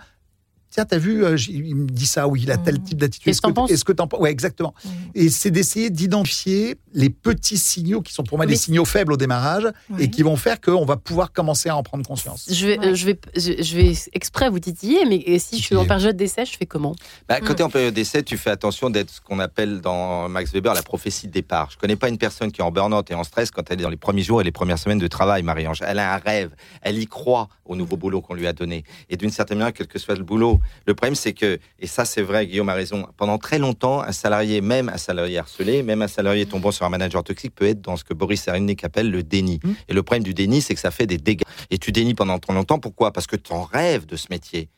Tiens, t'as vu, euh, il me dit ça, ou il a tel Mhm. type d'attitude. Qu'est-ce que Est-ce que t'en penses Ouais, exactement. Mhm. Et c'est d'essayer d'identifier les petits signaux qui sont pour moi Mais des signaux faibles au démarrage Ouais. et qui vont faire qu'on va pouvoir commencer à en prendre conscience. Je vais, Ouais. euh, je, vais, je, je vais exprès vous titiller, mais si je suis en période d'essai, je fais comment Bah, quand Mm. tu es en période d'essai, tu fais attention d'être ce qu'on appelle dans Max Weber la prophétie de départ. Je connais pas une personne qui est en burn-out et en stress quand elle est dans les premiers jours et les premières semaines de travail, Marie-Ange. Elle a un rêve, elle y croit au nouveau boulot qu'on lui a donné. Et d'une certaine manière, quel que soit le boulot, le problème c'est que, et ça c'est vrai, Guillaume a raison, pendant très longtemps, un salarié, même un salarié harcelé, même un salarié tombant sur un manager toxique peut être dans ce que Boris Cyrulnik appelle le déni. Mm. Et le problème du déni, c'est que ça fait des dégâts. Et tu dénis pendant trop longtemps, pourquoi? Parce que tu en rêves de ce métier.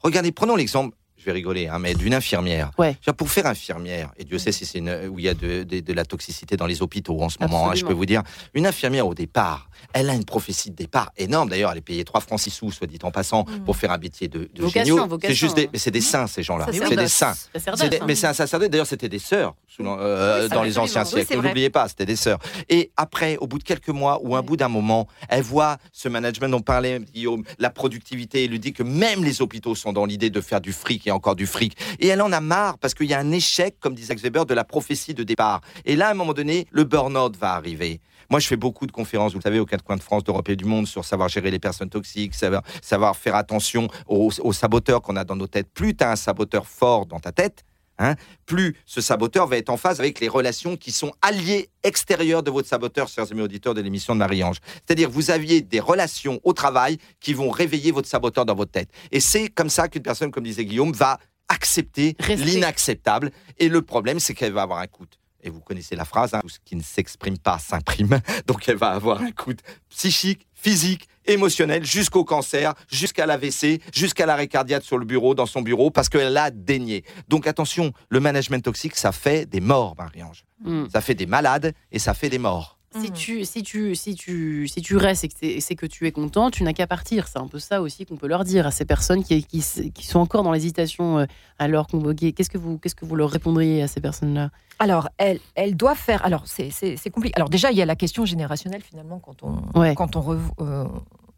Regardez, prenons l'exemple, je vais rigoler, hein, mais d'une infirmière. Ouais. Genre, Pour faire infirmière, et Dieu sait si c'est une- où il y a de, de- de la toxicité dans les hôpitaux en ce moment, hein, je peux vous dire, une infirmière au départ, elle a une prophétie de départ énorme. D'ailleurs, elle est payée 3 francs 6 sous, soit dit en passant, Mm. pour faire un métier de, de Vocation, géniaux. vocation, C'est juste des, hein. mais c'est des saints, ces gens-là. C'est des saints. Sacerdoce, C'est des- mais c'est un sacerdoce. D'ailleurs, c'était des sœurs sous euh, Oui, dans les anciens Oui, siècles. l'oubliez pas, c'était des sœurs. Et après, au bout de quelques mois ou un bout d'un moment, elle voit ce management dont parlait Guillaume, la productivité. Elle lui dit que même les hôpitaux sont dans l'idée de faire du fric encore du fric. Et elle en a marre parce qu'il y a un échec, comme disait Weber, de la prophétie de départ. Et là, à un moment donné, le burn-out va arriver. Moi, je fais beaucoup de conférences, vous le savez, aux quatre coins de France, d'Europe et du monde, sur savoir gérer les personnes toxiques, savoir, savoir faire attention aux, aux saboteurs qu'on a dans nos têtes. Plus tu as un saboteur fort dans ta tête, hein, plus ce saboteur va être en phase avec les relations qui sont alliées extérieures de votre saboteur, chers amis auditeurs de l'émission de Marie-Ange. C'est-à-dire, vous aviez des relations au travail qui vont réveiller votre saboteur dans votre tête. Et c'est comme ça qu'une personne, comme disait Guillaume, va accepter l'inacceptable. Et le problème, c'est qu'elle va avoir un coût. Et vous connaissez la phrase, hein, tout ce qui ne s'exprime pas s'imprime. Donc elle va avoir un coût psychique, physique, émotionnel, jusqu'au cancer, jusqu'à l'AVC, jusqu'à l'arrêt cardiaque sur le bureau, dans son bureau, parce qu'elle a dénié. Donc attention, le management toxique, ça fait des morts, Marie-Ange. Mm. Ça fait des malades et ça fait des morts. Si Mhm. tu, si, tu, si, tu, si tu restes et que c'est- que tu es content, tu n'as qu'à partir. C'est un peu ça aussi qu'on peut leur dire à ces personnes qui, qui, qui sont encore dans l'hésitation euh, à leur convoquer. Qu'est-ce que vous, qu'est-ce que vous leur répondriez à ces personnes-là? Alors, elle, elle doit faire. Alors, c'est compliqué. Alors, déjà, il y a la question générationnelle, finalement, quand on, Ouais. quand on, rev- euh,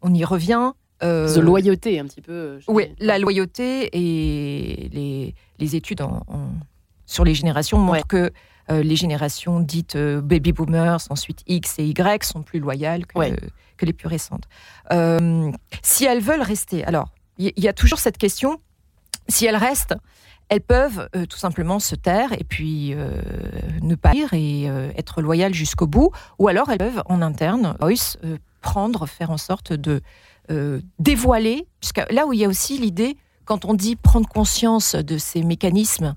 on y revient. Euh, De loyauté, un petit peu. euh, Oui, la loyauté et les, les études en- en- sur les générations montrent Ouais. que euh, les générations dites euh, baby boomers, ensuite X et Y, sont plus loyales que, Ouais. que les plus récentes. Euh, si elles veulent rester, alors, il y, y a toujours cette question, si elles restent, elles peuvent euh, tout simplement se taire et puis euh, ne pas dire et euh, être loyales jusqu'au bout, ou alors elles peuvent en interne, voice, euh, prendre, faire en sorte de euh, dévoiler, puisque là où il y a aussi l'idée, quand on dit prendre conscience de ces mécanismes,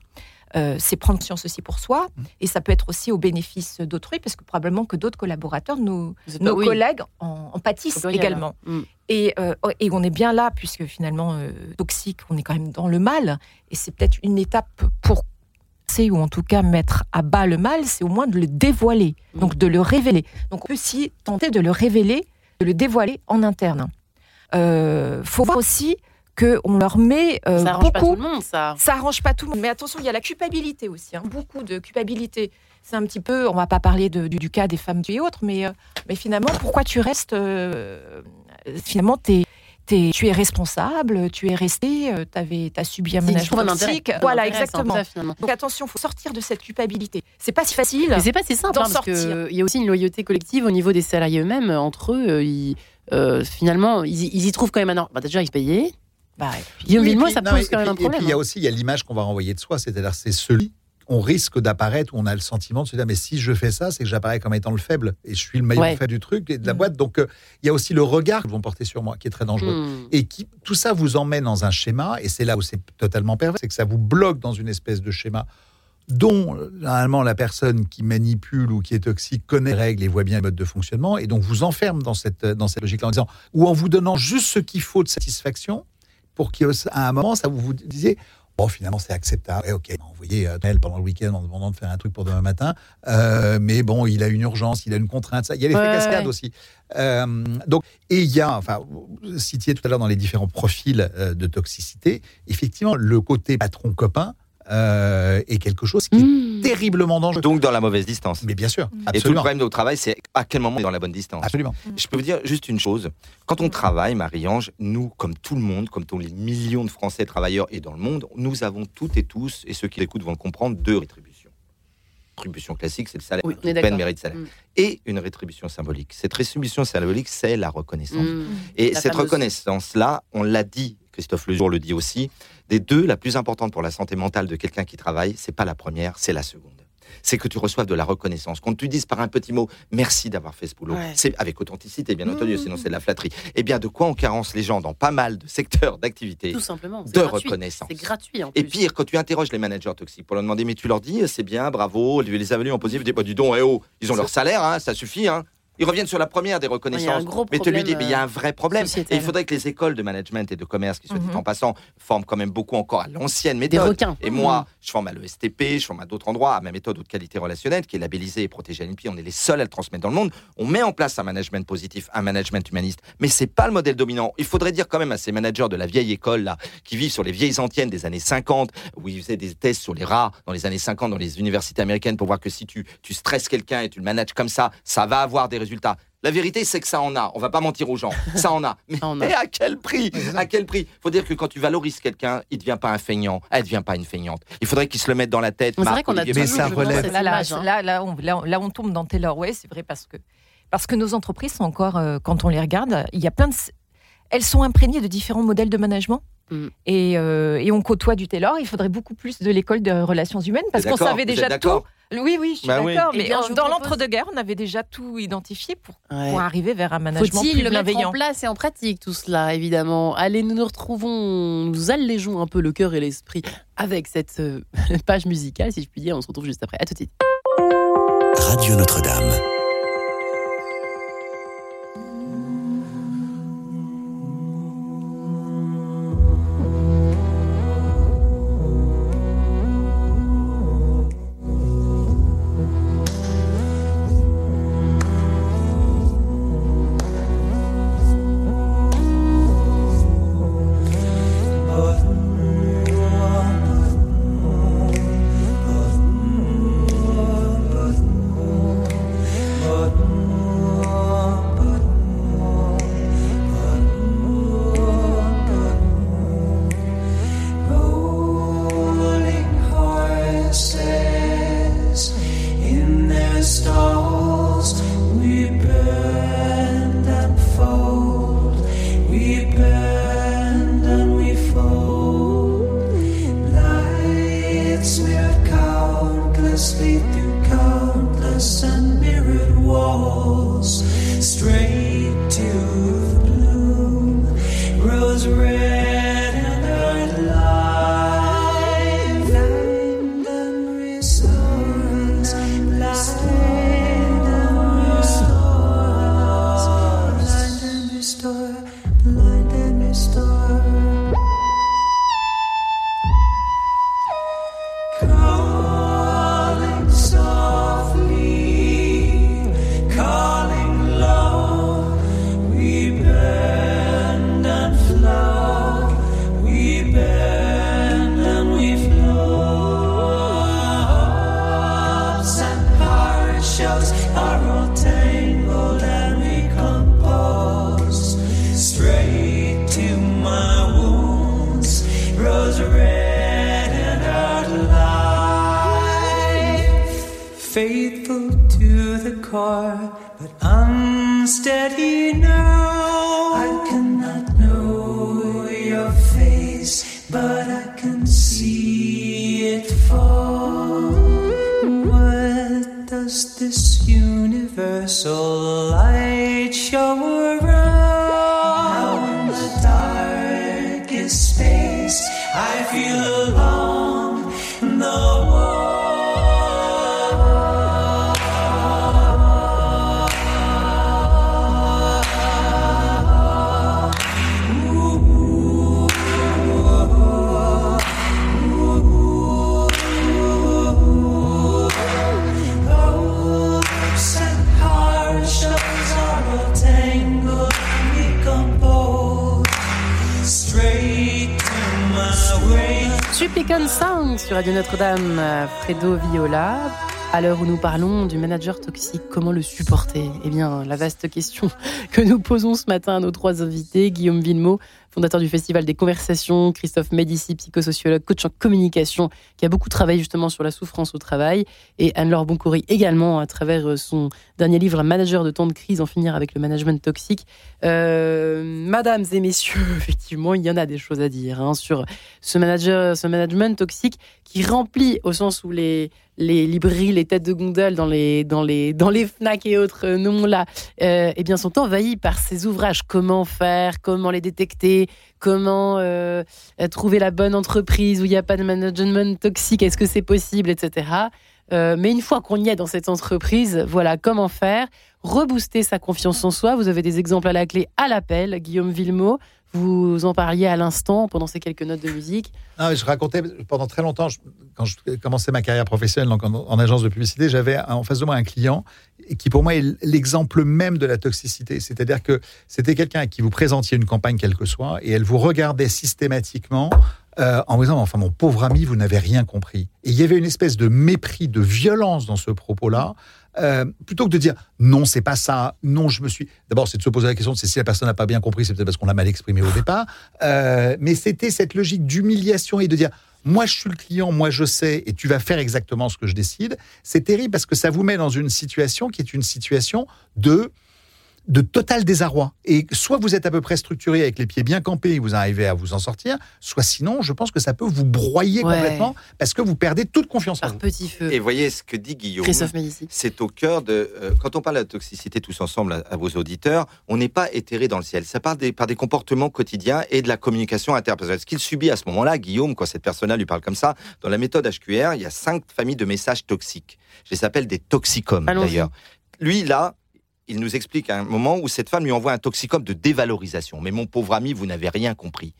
euh, c'est prendre conscience aussi pour soi, et ça peut être aussi au bénéfice d'autrui, parce que probablement que d'autres collaborateurs, nos, oui, collègues en, en pâtissent également. Mm. Et, euh, et on est bien là, puisque finalement, euh, toxique, on est quand même dans le mal. Et c'est peut-être une étape pour c'est ou en tout cas mettre à bas le mal, c'est au moins de le dévoiler, Mm. donc de le révéler. Donc on peut aussi tenter de le révéler, de le dévoiler en interne. Euh, faut voir aussi que on leur met euh, Ça arrange pas tout le monde, ça. Ça arrange pas tout le monde. Mais attention, il y a la culpabilité aussi, hein, beaucoup de culpabilité. C'est un petit peu, on va pas parler de- du, du cas des femmes tuées et autres, mais, euh, mais finalement, pourquoi tu restes euh, Finalement, t'es- tu es responsable, tu es resté, tu as subi un Si tu ménage trouves un intérêt. toxique. Voilà, exactement. ça. Donc attention, faut sortir de cette culpabilité. C'est pas si facile. Mais c'est pas si simple, d'en hein, parce sortir. qu'il y a aussi une loyauté collective au niveau des salariés eux-mêmes. Entre eux, euh, ils, euh, finalement, ils, y- ils y trouvent quand même un. or- Bah, déjà, ils se payaient. Bah, Guillaume ça pose quand même puis- un Et puis problème. il y a hein. aussi il y a l'image qu'on va renvoyer de soi, c'est-à-dire c'est celui on risque d'apparaître on a le sentiment de se dire mais si je fais ça, c'est que j'apparais comme étant le faible et je suis le meilleur Ouais. fait du truc et de la Mm. boîte. Donc euh, il y a aussi le regard qu'ils vont porter sur moi qui est très dangereux. Hmm. Et qui, tout ça vous emmène dans un schéma, et c'est là où c'est totalement pervers, c'est que ça vous bloque dans une espèce de schéma dont, euh, normalement, la personne qui manipule ou qui est toxique connaît les règles et voit bien le mode de fonctionnement, et donc vous enferme dans cette, dans cette logique-là en disant, ou en vous donnant juste ce qu'il faut de satisfaction, pour qu'à un moment, ça vous, vous disiez, Bon, finalement, c'est acceptable. Et ok, on m'a envoyé euh, Noël pendant le week-end en demandant de faire un truc pour demain matin. Euh, mais bon, il a une urgence, il a une contrainte. Ça. Il y a l'effet Ouais, cascade ouais. aussi. Euh, donc, et il y a, enfin, citiez tout à l'heure dans les différents profils euh, de toxicité, effectivement, le côté patron-copain euh, est quelque chose qui est Hmm. terriblement dangereux. Donc dans la mauvaise distance. Mais bien sûr, Et tout le problème au travail, c'est à quel moment on est dans la bonne distance. absolument. Je peux vous dire juste une chose. Quand on travaille, Marie-Ange, nous, comme tout le monde, comme tous les millions de Français travailleurs et dans le monde, nous avons toutes et tous, et ceux qui l'écoutent vont le comprendre, deux rétributions. Rétribution classique, c'est le salaire. Oui, Peine, mérite, salaire. Mm. Et une rétribution symbolique. Cette rétribution symbolique, c'est la reconnaissance. Hmm. Et La cette reconnaissance-là, on l'a dit, Christophe Lejour le dit aussi, des deux, la plus importante pour la santé mentale de quelqu'un qui travaille, c'est pas la première, c'est la seconde. C'est que tu reçoives de la reconnaissance. Qu'on te dise par un petit mot, merci d'avoir fait ce boulot. Ouais. C'est avec authenticité, bien entendu, Mmh. sinon c'est de la flatterie. Eh bien, de quoi on carence les gens dans pas mal de secteurs d'activité Tout simplement. de gratuit. reconnaissance. C'est gratuit en Et plus. pire, quand tu interroges les managers toxiques pour leur demander, mais tu leur dis, c'est bien, bravo, les avenues en positif, tu dis, bah, dis donc, eh oh, ils ont leur salaire, hein, ça suffit. Hein. Ils reviennent sur la première des Il y a un reconnaissances. mais tu lui dis, mais il y a un vrai problème. Et il faudrait que les écoles de management et de commerce, qui soit dit Mhm. en passant, forment quand même beaucoup encore à l'ancienne Des méthode. requins. Et moi, je forme à l'ESTP, je forme à d'autres endroits, à ma méthode haute qualité relationnelle, qui est labellisée et protégée à l'INPI. On est les seuls à le transmettre dans le monde. On met en place un management positif, un management humaniste. Mais c'est pas le modèle dominant. Il faudrait dire quand même à ces managers de la vieille école, là, qui vivent sur les vieilles antennes des années 50, où ils faisaient des tests sur les rats dans les années 50 dans les universités américaines pour voir que si tu, tu stresses quelqu'un et tu le manages comme ça, ça va avoir des résultats. La vérité, c'est que ça en a. On va pas mentir aux gens. Ça en a. Mais en a. et à quel prix À quel prix Faut dire que quand tu valorises quelqu'un, il devient pas un feignant. Elle devient pas une feignante. Il faudrait qu'il se le mette dans la tête. Mais c'est vrai qu'on a Mais toujours, ça relève- Là, là, hein. là, là, on, là, là, on tombe dans Taylor Way, c'est vrai parce que Parce que nos entreprises sont encore, euh, quand on les regarde, il y a plein de. Elles sont imprégnées de différents modèles de management. Mm. Et, euh, et on côtoie du Taylor. Il faudrait beaucoup plus de l'école de relations humaines parce qu'on savait déjà tout. Oui, oui, je suis Bah d'accord. Eh Mais bien, dans propose- l'entre-deux-guerres, on avait déjà tout identifié pour, Ouais. pour arriver vers un management Faut-il plus le mettre bienveillant. en place et en pratique tout cela, évidemment? Allez, nous nous retrouvons, nous allégeons un peu le cœur et l'esprit avec cette euh, page musicale, si je puis dire. On se retrouve juste après. À tout de suite. Radio Notre-Dame. Through countless and mirrored walls, straight to the bloom. Rose red Sur Radio Notre-Dame, euh, Fredo Viola. À l'heure où nous parlons du manager toxique, comment le supporter? Eh bien, la vaste question que nous posons ce matin à nos trois invités, Guillaume Villemot, fondateur du Festival des Conversations, Christophe Médici, psychosociologue, coach en communication, qui a beaucoup travaillé justement sur la souffrance au travail, et Anne-Laure Boncoury également à travers euh, son dernier livre Manager de temps de crise, en finir avec le management toxique. Euh, et messieurs, effectivement, il y en a des choses à dire hein, sur ce manager, ce management toxique qui remplit au sens où les les librairies, les têtes de gondole dans les Fnac et autres euh, noms là, euh, eh bien sont envahis par ces ouvrages. Comment faire, comment les détecter, comment euh, euh, trouver la bonne entreprise où il n'y a pas de management toxique. Est-ce que c'est possible, etc. Euh, mais une fois qu'on y est dans cette entreprise, voilà comment faire. Rebooster sa confiance en soi. Vous avez des exemples à la clé à l'appel, Guillaume Villemot. Vous en parliez à l'instant pendant ces quelques notes de musique. Je racontais pendant très longtemps, quand je commençais ma carrière professionnelle en, en agence de publicité, j'avais en face de moi un client qui pour moi est l'exemple même de la toxicité. C'est-à-dire que c'était quelqu'un à qui vous présentiez une campagne quelle que soit et elle vous regardait systématiquement euh, en vous disant enfin mon pauvre ami vous n'avez rien compris. Et il y avait une espèce de mépris, de violence dans ce propos-là. Euh, plutôt que de dire non, c'est pas ça, non, je me suis. D'abord, c'est de se poser la question de c'est si la personne n'a pas bien compris, c'est peut-être parce qu'on l'a mal exprimé au départ. Euh, mais c'était cette logique d'humiliation et de dire moi je suis le client, moi je sais, et tu vas faire exactement ce que je décide, c'est terrible parce que ça vous met dans une situation qui est une situation de de total désarroi. Et soit vous êtes à peu près structuré avec les pieds bien campés et vous arrivez à vous en sortir, soit sinon, je pense que ça peut vous broyer Ouais. complètement parce que vous perdez toute confiance en Par vous. petit feu. Et voyez ce que dit Guillaume. Christophe Médici. C'est au cœur de. euh, quand on parle de la toxicité tous ensemble à, à vos auditeurs, on n'est pas éthéré dans le ciel. Ça part des, par des comportements quotidiens et de la communication interpersonnelle. Ce qu'il subit à ce moment-là, Guillaume, quand cette personne-là lui parle comme ça, dans la méthode HQR, il y a cinq familles de messages toxiques. Je les appelle des toxicomes d'ailleurs. Lui, là, il nous explique à un moment où cette femme lui envoie un toxicome de dévalorisation. Mais mon pauvre ami, vous n'avez rien compris.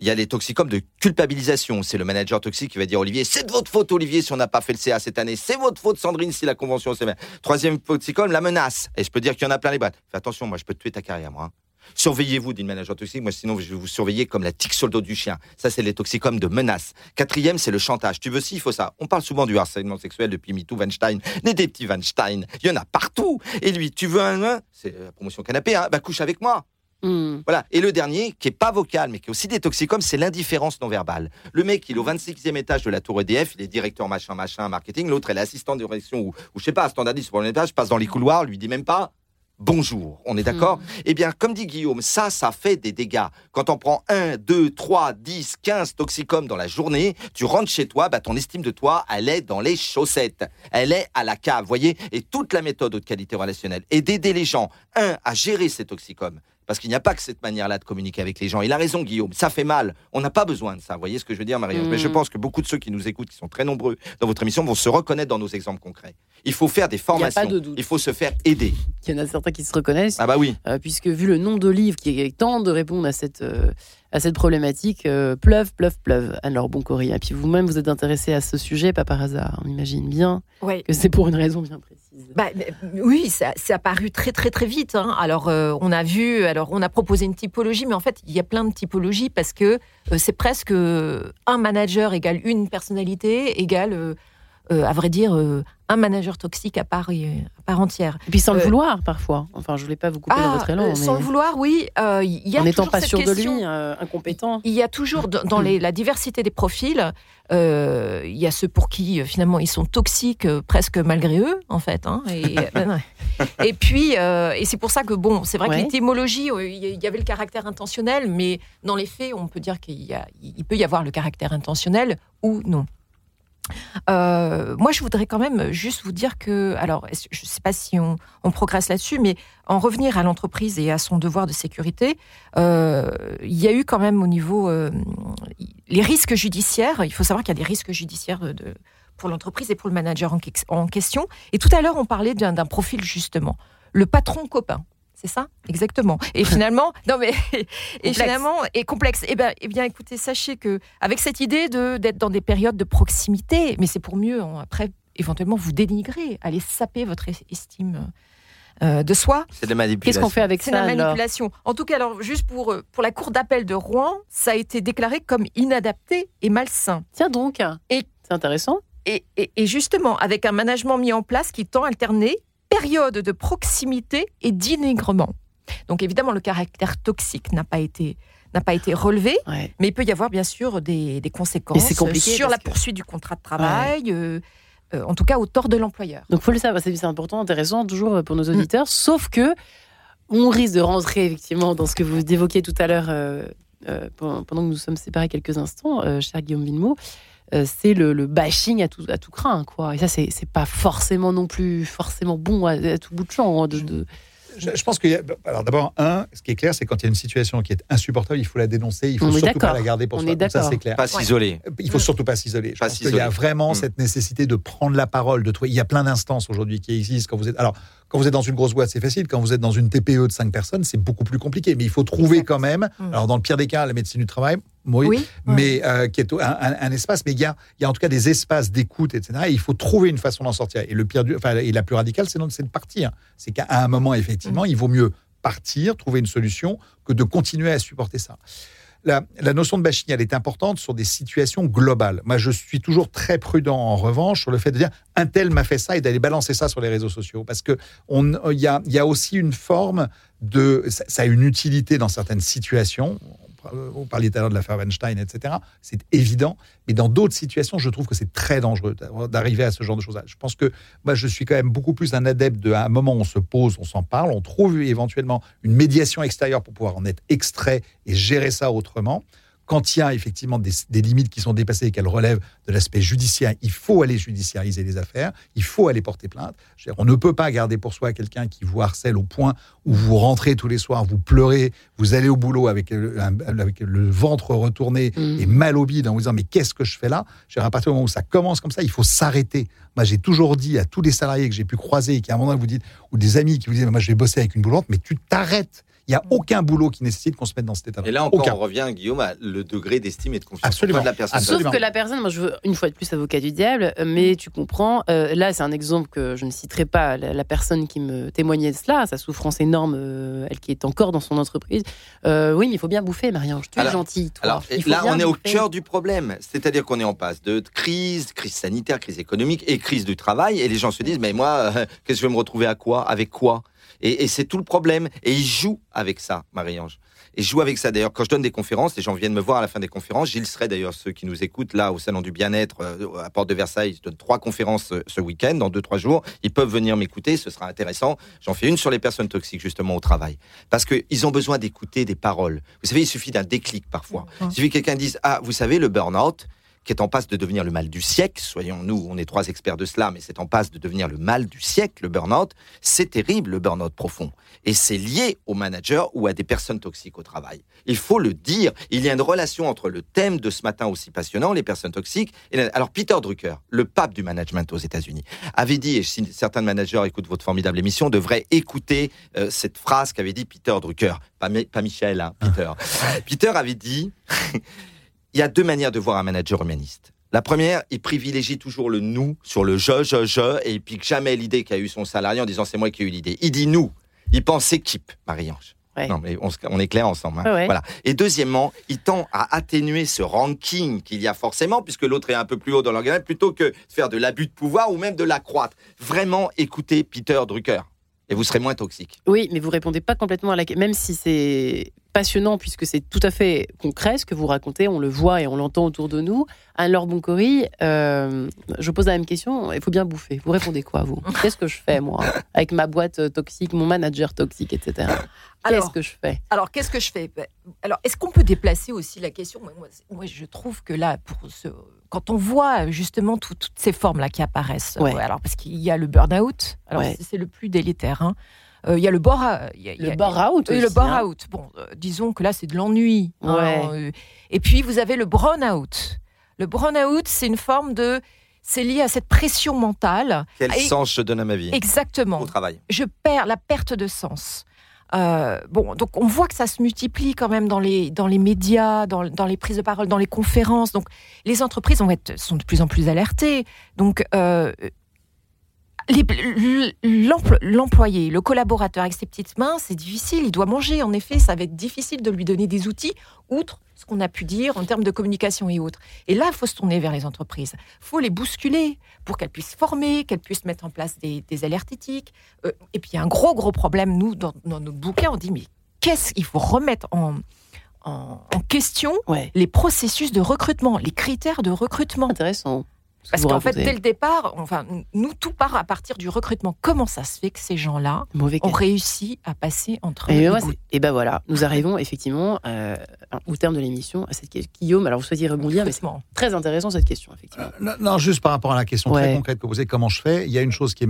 Il y a les toxicomes de culpabilisation. C'est le manager toxique qui va dire Olivier, c'est de votre faute, Olivier, si on n'a pas fait le CA cette année. C'est votre faute, Sandrine, si la convention s'est. Troisième toxicome, la menace. Et je peux dire qu'il y en a plein les boîtes. Fais attention, moi, je peux te tuer ta carrière, moi. hein. Surveillez-vous, dit le manager toxique. Moi, sinon, je vais vous surveiller comme la tique sur le dos du chien. Ça, c'est les toxicomes de menace. Quatrième, c'est le chantage. Tu veux ci, il faut ça. On parle souvent du harcèlement sexuel depuis MeToo, Weinstein. Des, des petits Weinstein. Il y en a partout. Et lui, tu veux un, un? C'est la promotion canapé, hein, bah, couche avec moi. Hmm. Voilà. Et le dernier, qui est pas vocal, mais qui est aussi des toxicomes, c'est l'indifférence non verbale. Le mec, il est au 26e étage de la tour EDF, il est directeur machin, machin, marketing. L'autre, elle est assistante de direction ou, ou je sais pas, standardiste pour l'étage, passe dans les couloirs, lui dit même pas bonjour. On est d'accord Eh bien, comme dit Guillaume, ça, ça fait des dégâts. Quand on prend 1, 2, 3, 10, 15 toxicomes dans la journée, tu rentres chez toi, bah, ton estime de toi, elle est dans les chaussettes. Elle est à la cave, voyez Et toute la méthode haute qualité relationnelle est d'aider les gens, un, à gérer ces toxicomes. Parce qu'il n'y a pas que cette manière-là de communiquer avec les gens. Il a raison, Guillaume. Ça fait mal. On n'a pas besoin de ça. Vous voyez ce que je veux dire, Marie-Ange Mm. Mais je pense que beaucoup de ceux qui nous écoutent, qui sont très nombreux dans votre émission, vont se reconnaître dans nos exemples concrets. Il faut faire des formations. de doute. Il faut se faire aider. Il y en a certains qui se reconnaissent. Ah bah oui. Euh, puisque vu le nombre de livres qui tentent de répondre à cette, euh, à cette problématique, euh, pleuve, pleuve, pleuve. Alors bon, Corinne, et puis vous-même, vous êtes intéressé à ce sujet, pas par hasard. On imagine bien Ouais. que c'est pour une raison bien précise. Bah, oui, ça- c'est apparu très très très vite. hein. Alors euh, on a vu, alors on a proposé une typologie, mais en fait il y a plein de typologies parce que euh, c'est presque euh, un manager égale une personnalité égale, euh, à vrai dire, euh, un manager toxique à part, euh, à part entière. Et puis sans le vouloir, parfois. Enfin, je voulais pas vous couper dans Ah, votre élan. euh, sans mais le vouloir, oui. Il y a en n'étant pas sûr de lui, incompétent. Il y a toujours dans dans les- la diversité des profils, il y a ceux pour qui finalement ils sont toxiques presque malgré eux en fait. hein, et, ben, puis et c'est pour ça que bon, c'est vrai Ouais. que l'étymologie, il y- avait le caractère intentionnel, mais dans les faits, on peut dire qu'il peut y avoir le caractère intentionnel ou non. Euh, moi, je voudrais quand même juste vous dire que, alors, je ne sais pas si on, progresse là-dessus, mais en revenir à l'entreprise et à son devoir de sécurité, euh, il y a eu quand même au niveau euh, les risques judiciaires. Il faut savoir qu'il y a des risques judiciaires pour l'entreprise et pour le manager en, que- en question. Et tout à l'heure, on parlait d'un profil justement, le patron copain. C'est ça, exactement. Et finalement, non mais, et Complexe. finalement, et complexe. Eh bien, eh bien, écoutez, sachez que avec cette idée de d'être dans des périodes de proximité, mais c'est pour mieux hein, après éventuellement vous dénigrer, aller saper votre es- estime euh, de soi. C'est de la manipulation. Qu'est-ce qu'on fait avec C'est ça la alors manipulation. En tout cas, alors juste pour euh, pour la cour d'appel de Rouen, ça a été déclaré comme inadapté et malsain. Tiens donc, Et- c'est intéressant. Et, et- et justement, avec un management mis en place qui tend à alterner période de proximité et dénigrement. Donc évidemment, le caractère toxique n'a pas été n'a pas été relevé, Ouais. mais il peut y avoir bien sûr des, des conséquences sur la que- poursuite du contrat de travail, euh, euh, en tout cas au tort de l'employeur. Donc, faut le savoir, c'est important, intéressant, toujours euh, pour nos auditeurs. Sauf que on risque de rentrer effectivement dans ce que vous évoquiez tout à l'heure euh, pendant que nous sommes séparés quelques instants, cher Guillaume Villemot. Euh, c'est le, le bashing à tout, à tout craint, quoi. Et ça, c'est c'est pas forcément non plus forcément bon à, à tout bout de champ. hein, de, de- Je, je pense qu'il y a. Alors d'abord, un, ce qui est clair, c'est quand il y a une situation qui est insupportable, il faut la dénoncer, il faut On surtout pas la garder pour On soi. est ça, c'est clair. Pas s'isoler. Il faut surtout pas s'isoler. Qu'il y a vraiment Mm. cette nécessité de prendre la parole, de. Il y a plein d'instances aujourd'hui qui existent. Quand vous êtes, alors, quand vous êtes dans une grosse boîte, c'est facile. Quand vous êtes dans une TPE de 5 personnes, c'est beaucoup plus compliqué. Mais il faut trouver Exact. quand même. Mm. Alors, dans le pire des cas, la médecine du travail, oui, Oui, mais euh, qui est un, un- un espace. Mais il y a, il y a en tout cas des espaces d'écoute, etc. Et il faut trouver une façon d'en sortir. Et le pire, du, enfin, et la plus radicale, c'est de partir. C'est qu'à un moment, effectivement, il vaut mieux partir, trouver une solution, que de continuer à supporter ça. La, notion de bashing, elle est importante sur des situations globales. Moi, je suis toujours très prudent, en revanche, sur le fait de dire un tel m'a fait ça et d'aller balancer ça sur les réseaux sociaux. Parce que on- il y, a, y a aussi une forme de. Ça a une utilité dans certaines situations. On euh, vous parliez tout à l'heure de l'affaire Weinstein, etc. C'est évident. Mais dans d'autres situations, je trouve que c'est très dangereux d'arriver à ce genre de choses-là. Je pense que moi, je suis quand même beaucoup plus un adepte de, à un moment, on se pose, on s'en parle, on trouve éventuellement une médiation extérieure pour pouvoir en être extrait et gérer ça autrement. Quand il y a effectivement des, des limites qui sont dépassées et qu'elles relèvent de l'aspect judiciaire, il faut aller judiciariser les affaires, il faut aller porter plainte. Dire, on ne peut pas garder pour soi quelqu'un qui vous harcèle au point où vous rentrez tous les soirs, vous pleurez, vous allez au boulot avec le, un- avec le ventre retourné Mm. et mal au bide en vous disant mais qu'est-ce que je fais là? Dire, À partir du moment où ça commence comme ça, il faut s'arrêter. Moi, j'ai toujours dit à tous les salariés que j'ai pu croiser, qui à un moment vous dites, ou des amis qui vous disent, moi, je vais bosser avec une boulante, mais tu t'arrêtes. Il n'y a aucun boulot qui nécessite qu'on se mette dans cet état-là. Et là encore, Aucun. on revient, Guillaume, à le degré d'estime et de confiance Absolument. de la personne. Absolument. Sauf que la personne, moi je veux une fois de plus avocat du diable, mais tu comprends, euh, là c'est un exemple que je ne citerai pas, la, la personne qui me témoignait de cela, sa souffrance énorme, euh, elle qui est encore dans son entreprise. Euh, oui, mais il faut bien bouffer, Marianne, tu es Alors- gentil, toi. Alors Il faut là, on est au cœur du problème. C'est-à-dire qu'on est en passe de crise, crise sanitaire, crise économique et crise du travail. Et les gens se disent, mais moi, euh, qu'est-ce que je vais me retrouver à quoi Avec quoi? Et, et c'est tout le problème. Et ils jouent avec ça, Marie-Ange. Et joue avec ça. D'ailleurs, quand je donne des conférences, les gens viennent me voir à la fin des conférences. Gilles serait d'ailleurs ceux qui nous écoutent là au Salon du Bien-être euh, à Porte de Versailles. Je donne trois conférences euh, ce week-end, dans deux, trois jours. Ils peuvent venir m'écouter, ce sera intéressant. J'en fais une sur les personnes toxiques, justement, au travail. Parce qu'ils ont besoin d'écouter des paroles. Vous savez, il suffit d'un déclic parfois. Il suffit que quelqu'un dise Ah, vous savez, le burn-out, qui est en passe de devenir le mal du siècle, soyons nous, on est trois experts de cela, mais c'est en passe de devenir le mal du siècle, le burn-out. C'est terrible, le burn-out profond. Et c'est lié aux managers ou à des personnes toxiques au travail. Il faut le dire. Il y a une relation entre le thème de ce matin aussi passionnant, les personnes toxiques. Et la- Alors, Peter Drucker, le pape du management aux États-Unis, avait dit, et si certains managers écoutent votre formidable émission, devraient écouter euh, cette phrase qu'avait dit Peter Drucker. Pas, Mi- pas Michel, hein, Peter. Peter avait dit il y a deux manières de voir un manager humaniste. La première, il privilégie toujours le nous sur le je, je, je, et il pique jamais l'idée qu'a eu son salarié en disant c'est moi qui ai eu l'idée. Il dit nous. Il pense équipe, Marie-Ange. Ouais. Non, mais on, on est clair ensemble. hein. Ouais. Voilà. Et deuxièmement, il tend à atténuer ce ranking qu'il y a forcément, puisque l'autre est un peu plus haut dans l'organisme, plutôt que de faire de l'abus de pouvoir ou même de l'accroître. Vraiment, écoutez Peter Drucker. Et vous serez moins toxique. Oui, mais vous répondez pas complètement à la question, même si c'est passionnant puisque c'est tout à fait concret ce que vous racontez, on le voit et on l'entend autour de nous. Alors Boncori, euh, je pose la même question, il faut bien bouffer. Vous répondez quoi vous? Qu'est-ce que je fais moi avec ma boîte euh, toxique, mon manager toxique, etc. Qu'est-ce que je fais? Alors, qu'est-ce que je fais? Ben, Alors, est-ce qu'on peut déplacer aussi la question? Moi, je trouve que là, pour ce, quand on voit justement tout- toutes ces formes-là qui apparaissent, Ouais. ouais, alors parce qu'il y a le burn-out, alors Ouais. c'est- c'est le plus délétère. hein. Euh, Il y a le bore, il y a- il y Le a- bar-out oui, aussi, le hein. bore-out. Bon, euh, disons que là, c'est de l'ennui. hein, Ouais. euh, et puis, vous avez le burn-out. Le burn-out, c'est une forme de. C'est lié à cette pression mentale. Quel Et- sens je donne à ma vie? Exactement au travail je perds la perte de sens. Euh, bon, donc on voit que ça se multiplie quand même dans les, dans les médias, dans, dans les prises de parole, dans les conférences. Donc les entreprises vont être, sont de plus en plus alertées. Donc euh, l'employé, le collaborateur avec ses petites mains, c'est difficile. Il doit manger. En effet, ça va être difficile de lui donner des outils, outre ce qu'on a pu dire en termes de communication et autres. Et là, il faut se tourner vers les entreprises. Il faut les bousculer pour qu'elles puissent former, qu'elles puissent mettre en place des, des alertes éthiques. Euh, et puis, il y a un gros, gros problème, nous, dans, dans nos bouquins, on dit, mais qu'est-ce qu'il faut remettre en, en, en question Ouais, les processus de recrutement, les critères de recrutement? intéressant. Parce qu'en fait, dès le départ, enfin, nous, tout part à partir du recrutement. Comment ça se fait que ces gens-là Mauvais ont cas. réussi à passer entre Et, gouttes c'est- et ben voilà, nous arrivons effectivement euh, au terme de l'émission à cette question. Guillaume, alors vous souhaitiez rebondir, mais c'est très intéressant cette question, effectivement. Non, non, juste par rapport à la question très Ouais. concrète que vous posez, comment je fais? Il y a une chose qui est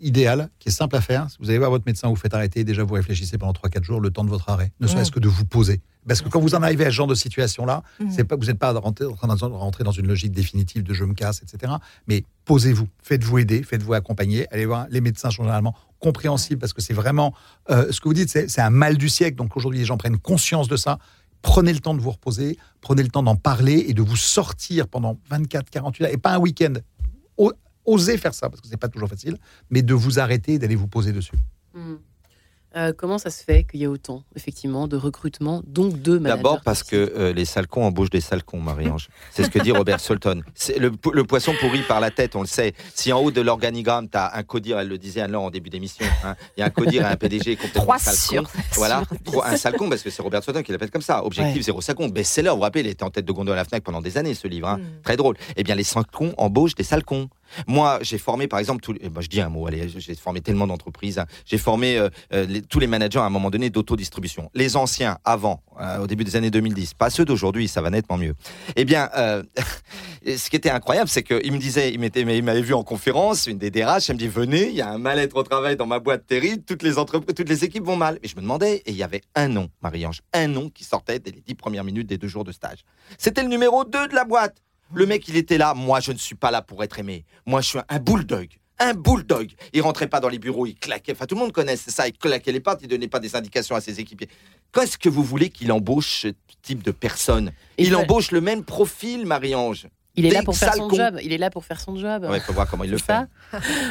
mm, idéale, qui est simple à faire. Si vous allez voir votre médecin, vous faites arrêter, déjà vous réfléchissez pendant 3-4 jours le temps de votre arrêt, ne serait-ce Mm. que de vous poser. Parce que quand vous en arrivez à ce genre de situation-là, c'est pas, vous n'êtes pas rentré- en train de rentrer dans une logique définitive de je me casse, etc. Mais posez-vous, faites-vous aider, faites-vous accompagner. Allez voir, les médecins sont généralement compréhensibles parce que c'est vraiment euh, ce que vous dites, c'est c'est un mal du siècle. Donc aujourd'hui, les gens prennent conscience de ça. Prenez le temps de vous reposer, prenez le temps d'en parler et de vous sortir pendant 24, 48 heures et pas un week-end. O- Osez faire ça parce que c'est pas toujours facile, mais de vous arrêter et d'aller vous poser dessus. Hmm. Euh, comment ça se fait qu'il y ait autant, effectivement, de recrutement, donc de managers D'abord parce que euh, les salcons embauchent des salcons, Marie-Ange. C'est ce que dit Robert Sulton. C'est Le, le poisson pourri par la tête, on le sait. Si en haut de l'organigramme, tu as un codir, elle le disait Anne-Laure en début d'émission, hein, il y a un codir et un PDG complètement Trois salcon. sur. Voilà, sur- Trois- un salcon, parce que c'est Robert Sulton qui l'appelle comme ça. Objectif Ouais. zéro salcon. Best-seller, vous vous rappelez, il était en tête de gondole à la Fnac pendant des années, ce livre. hein. Mm. Très drôle. Eh bien, les salcons embauchent des salcons. Moi, j'ai formé, par exemple, tous les- eh ben, je dis un mot, allez, j'ai formé tellement d'entreprises. hein. J'ai formé euh, euh, tous les managers à un moment donné d'autodistribution. Les anciens, avant, euh, au début des années 2010, pas ceux d'aujourd'hui, ça va nettement mieux. Eh bien, ce qui était incroyable, c'est qu'il me disait, il m'avait vu en conférence, une des DRH, elle me dit, venez, il y a un mal-être au travail dans ma boîte terrible, toutes les entreprises, toutes les équipes vont mal. Et je me demandais, et il y avait un nom, Marie-Ange, un nom qui sortait dès les dix premières minutes des deux jours de stage. C'était le numéro 2 de la boîte. Le mec, il était là. Moi, je ne suis pas là pour être aimé. Moi, je suis un bulldog. Un bulldog. Il rentrait pas dans les bureaux, il claquait. Enfin, tout le monde connaît ça. Il claquait les pattes, il donnait pas des indications à ses équipiers. Qu'est-ce que vous voulez qu'il embauche ce type de personne? Il embauche le même profil, Marie-Ange. Il est là pour faire son job. Il est là pour faire son job. Ouais, il faut voir comment il le C'est fait.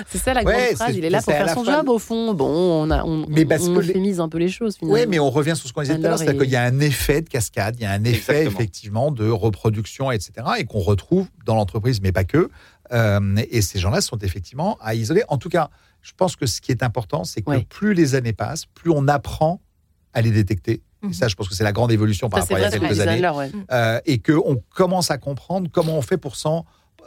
C'est ça la grande c'est- phrase. Il est là c'est pour faire son job, au fond. Bon, on, a, on, Mais parce on que les- euphémise un peu les choses, finalement. Oui, mais on revient sur ce qu'on disait tout à l'heure, c'est-à-dire et- qu'il y a un effet de cascade, il y a un effet Exactement. effectivement de reproduction, etc., et qu'on retrouve dans l'entreprise, mais pas que. Euh, et ces gens-là sont effectivement à isoler. En tout cas, je pense que ce qui est important, c'est que Ouais. plus les années passent, plus on apprend à les détecter. Et ça, je pense que c'est la grande évolution par Ça, rapport à il y a quelques années. ouais. Euh, et qu'on commence à comprendre comment on fait pour s'en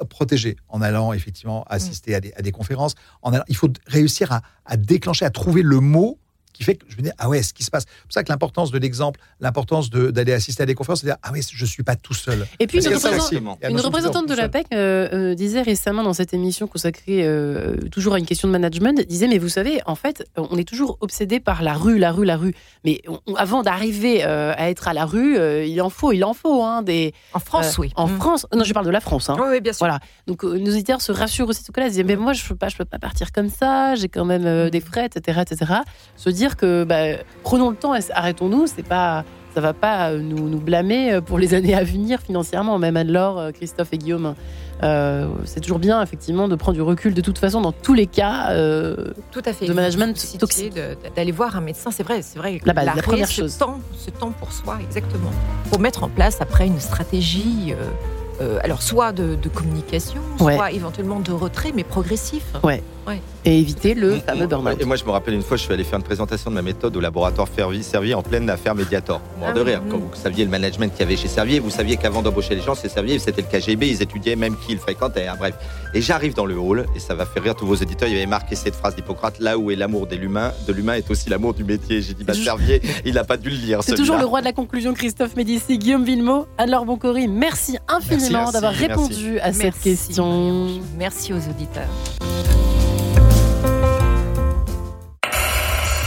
protéger en allant effectivement assister à, des, à des conférences. En allant- il faut réussir à, à déclencher, à trouver le mot qui fait que je me dis ah ouais ce qui se passe. C'est pour ça que l'importance de l'exemple, l'importance de- d'aller assister à des conférences, c'est de dire ah ouais je suis pas tout seul. Et puis, une, représentante- une de représentante de tout la. PEC euh, euh, disait récemment dans cette émission consacrée euh, toujours à une question de management, disait mais vous savez, en fait, on est toujours obsédé par la rue, la rue, la rue. Mais on- avant d'arriver euh, à être à la rue, euh, il en faut, il en faut hein, des. En France, euh, oui. En Mm. France, non, je parle de la France. Hein. Oui, oui, bien sûr. Voilà. Donc euh, nos auditeurs se rassurent aussi de ce cas-là. Ils disent mais moi je peux pas, je peux pas partir comme ça. J'ai quand même euh, des frais, etc., etc. Se dire que bah, prenons le temps, arrêtons-nous. C'est pas, ça va pas euh, nous, nous blâmer euh, pour les années à venir financièrement. Même Anne-Laure, euh, Christophe et Guillaume. Euh, c'est toujours bien effectivement de prendre du recul. De toute façon, dans tous les cas, euh, Tout à fait. de management toxique. D'aller voir un médecin, c'est vrai, c'est vrai. La première ce chose. Temps, ce temps pour soi, exactement. Pour mettre en place après une stratégie, euh, alors soit de, de communication, Ouais. soit éventuellement de retrait, mais progressif. Ouais. Ouais. et éviter le Mm, fameux mm, burn-out. Et moi, je me rappelle une fois, je suis allé faire une présentation de ma méthode au laboratoire Fervi, Servier en pleine affaire Mediator. Mort Ah de oui, rire. Quand vous saviez le management qu'il y avait chez Servier, vous saviez qu'avant d'embaucher les gens, c'est Servier, c'était le KGB, ils étudiaient même qui ils fréquentaient. hein, bref. Et j'arrive dans le hall, et ça va faire rire tous vos auditeurs, il y avait marqué cette phrase d'Hippocrate là où est l'amour de l'humain, de l'humain est aussi l'amour du métier. J'ai dit, bah, Servier, il n'a pas dû le lire. C'est toujours le roi de la conclusion, Christophe Médici, Guillaume Villemot, Anne-Laure Boncori. Merci infiniment d'avoir merci. répondu à cette Merci, question. Merci aux auditeurs.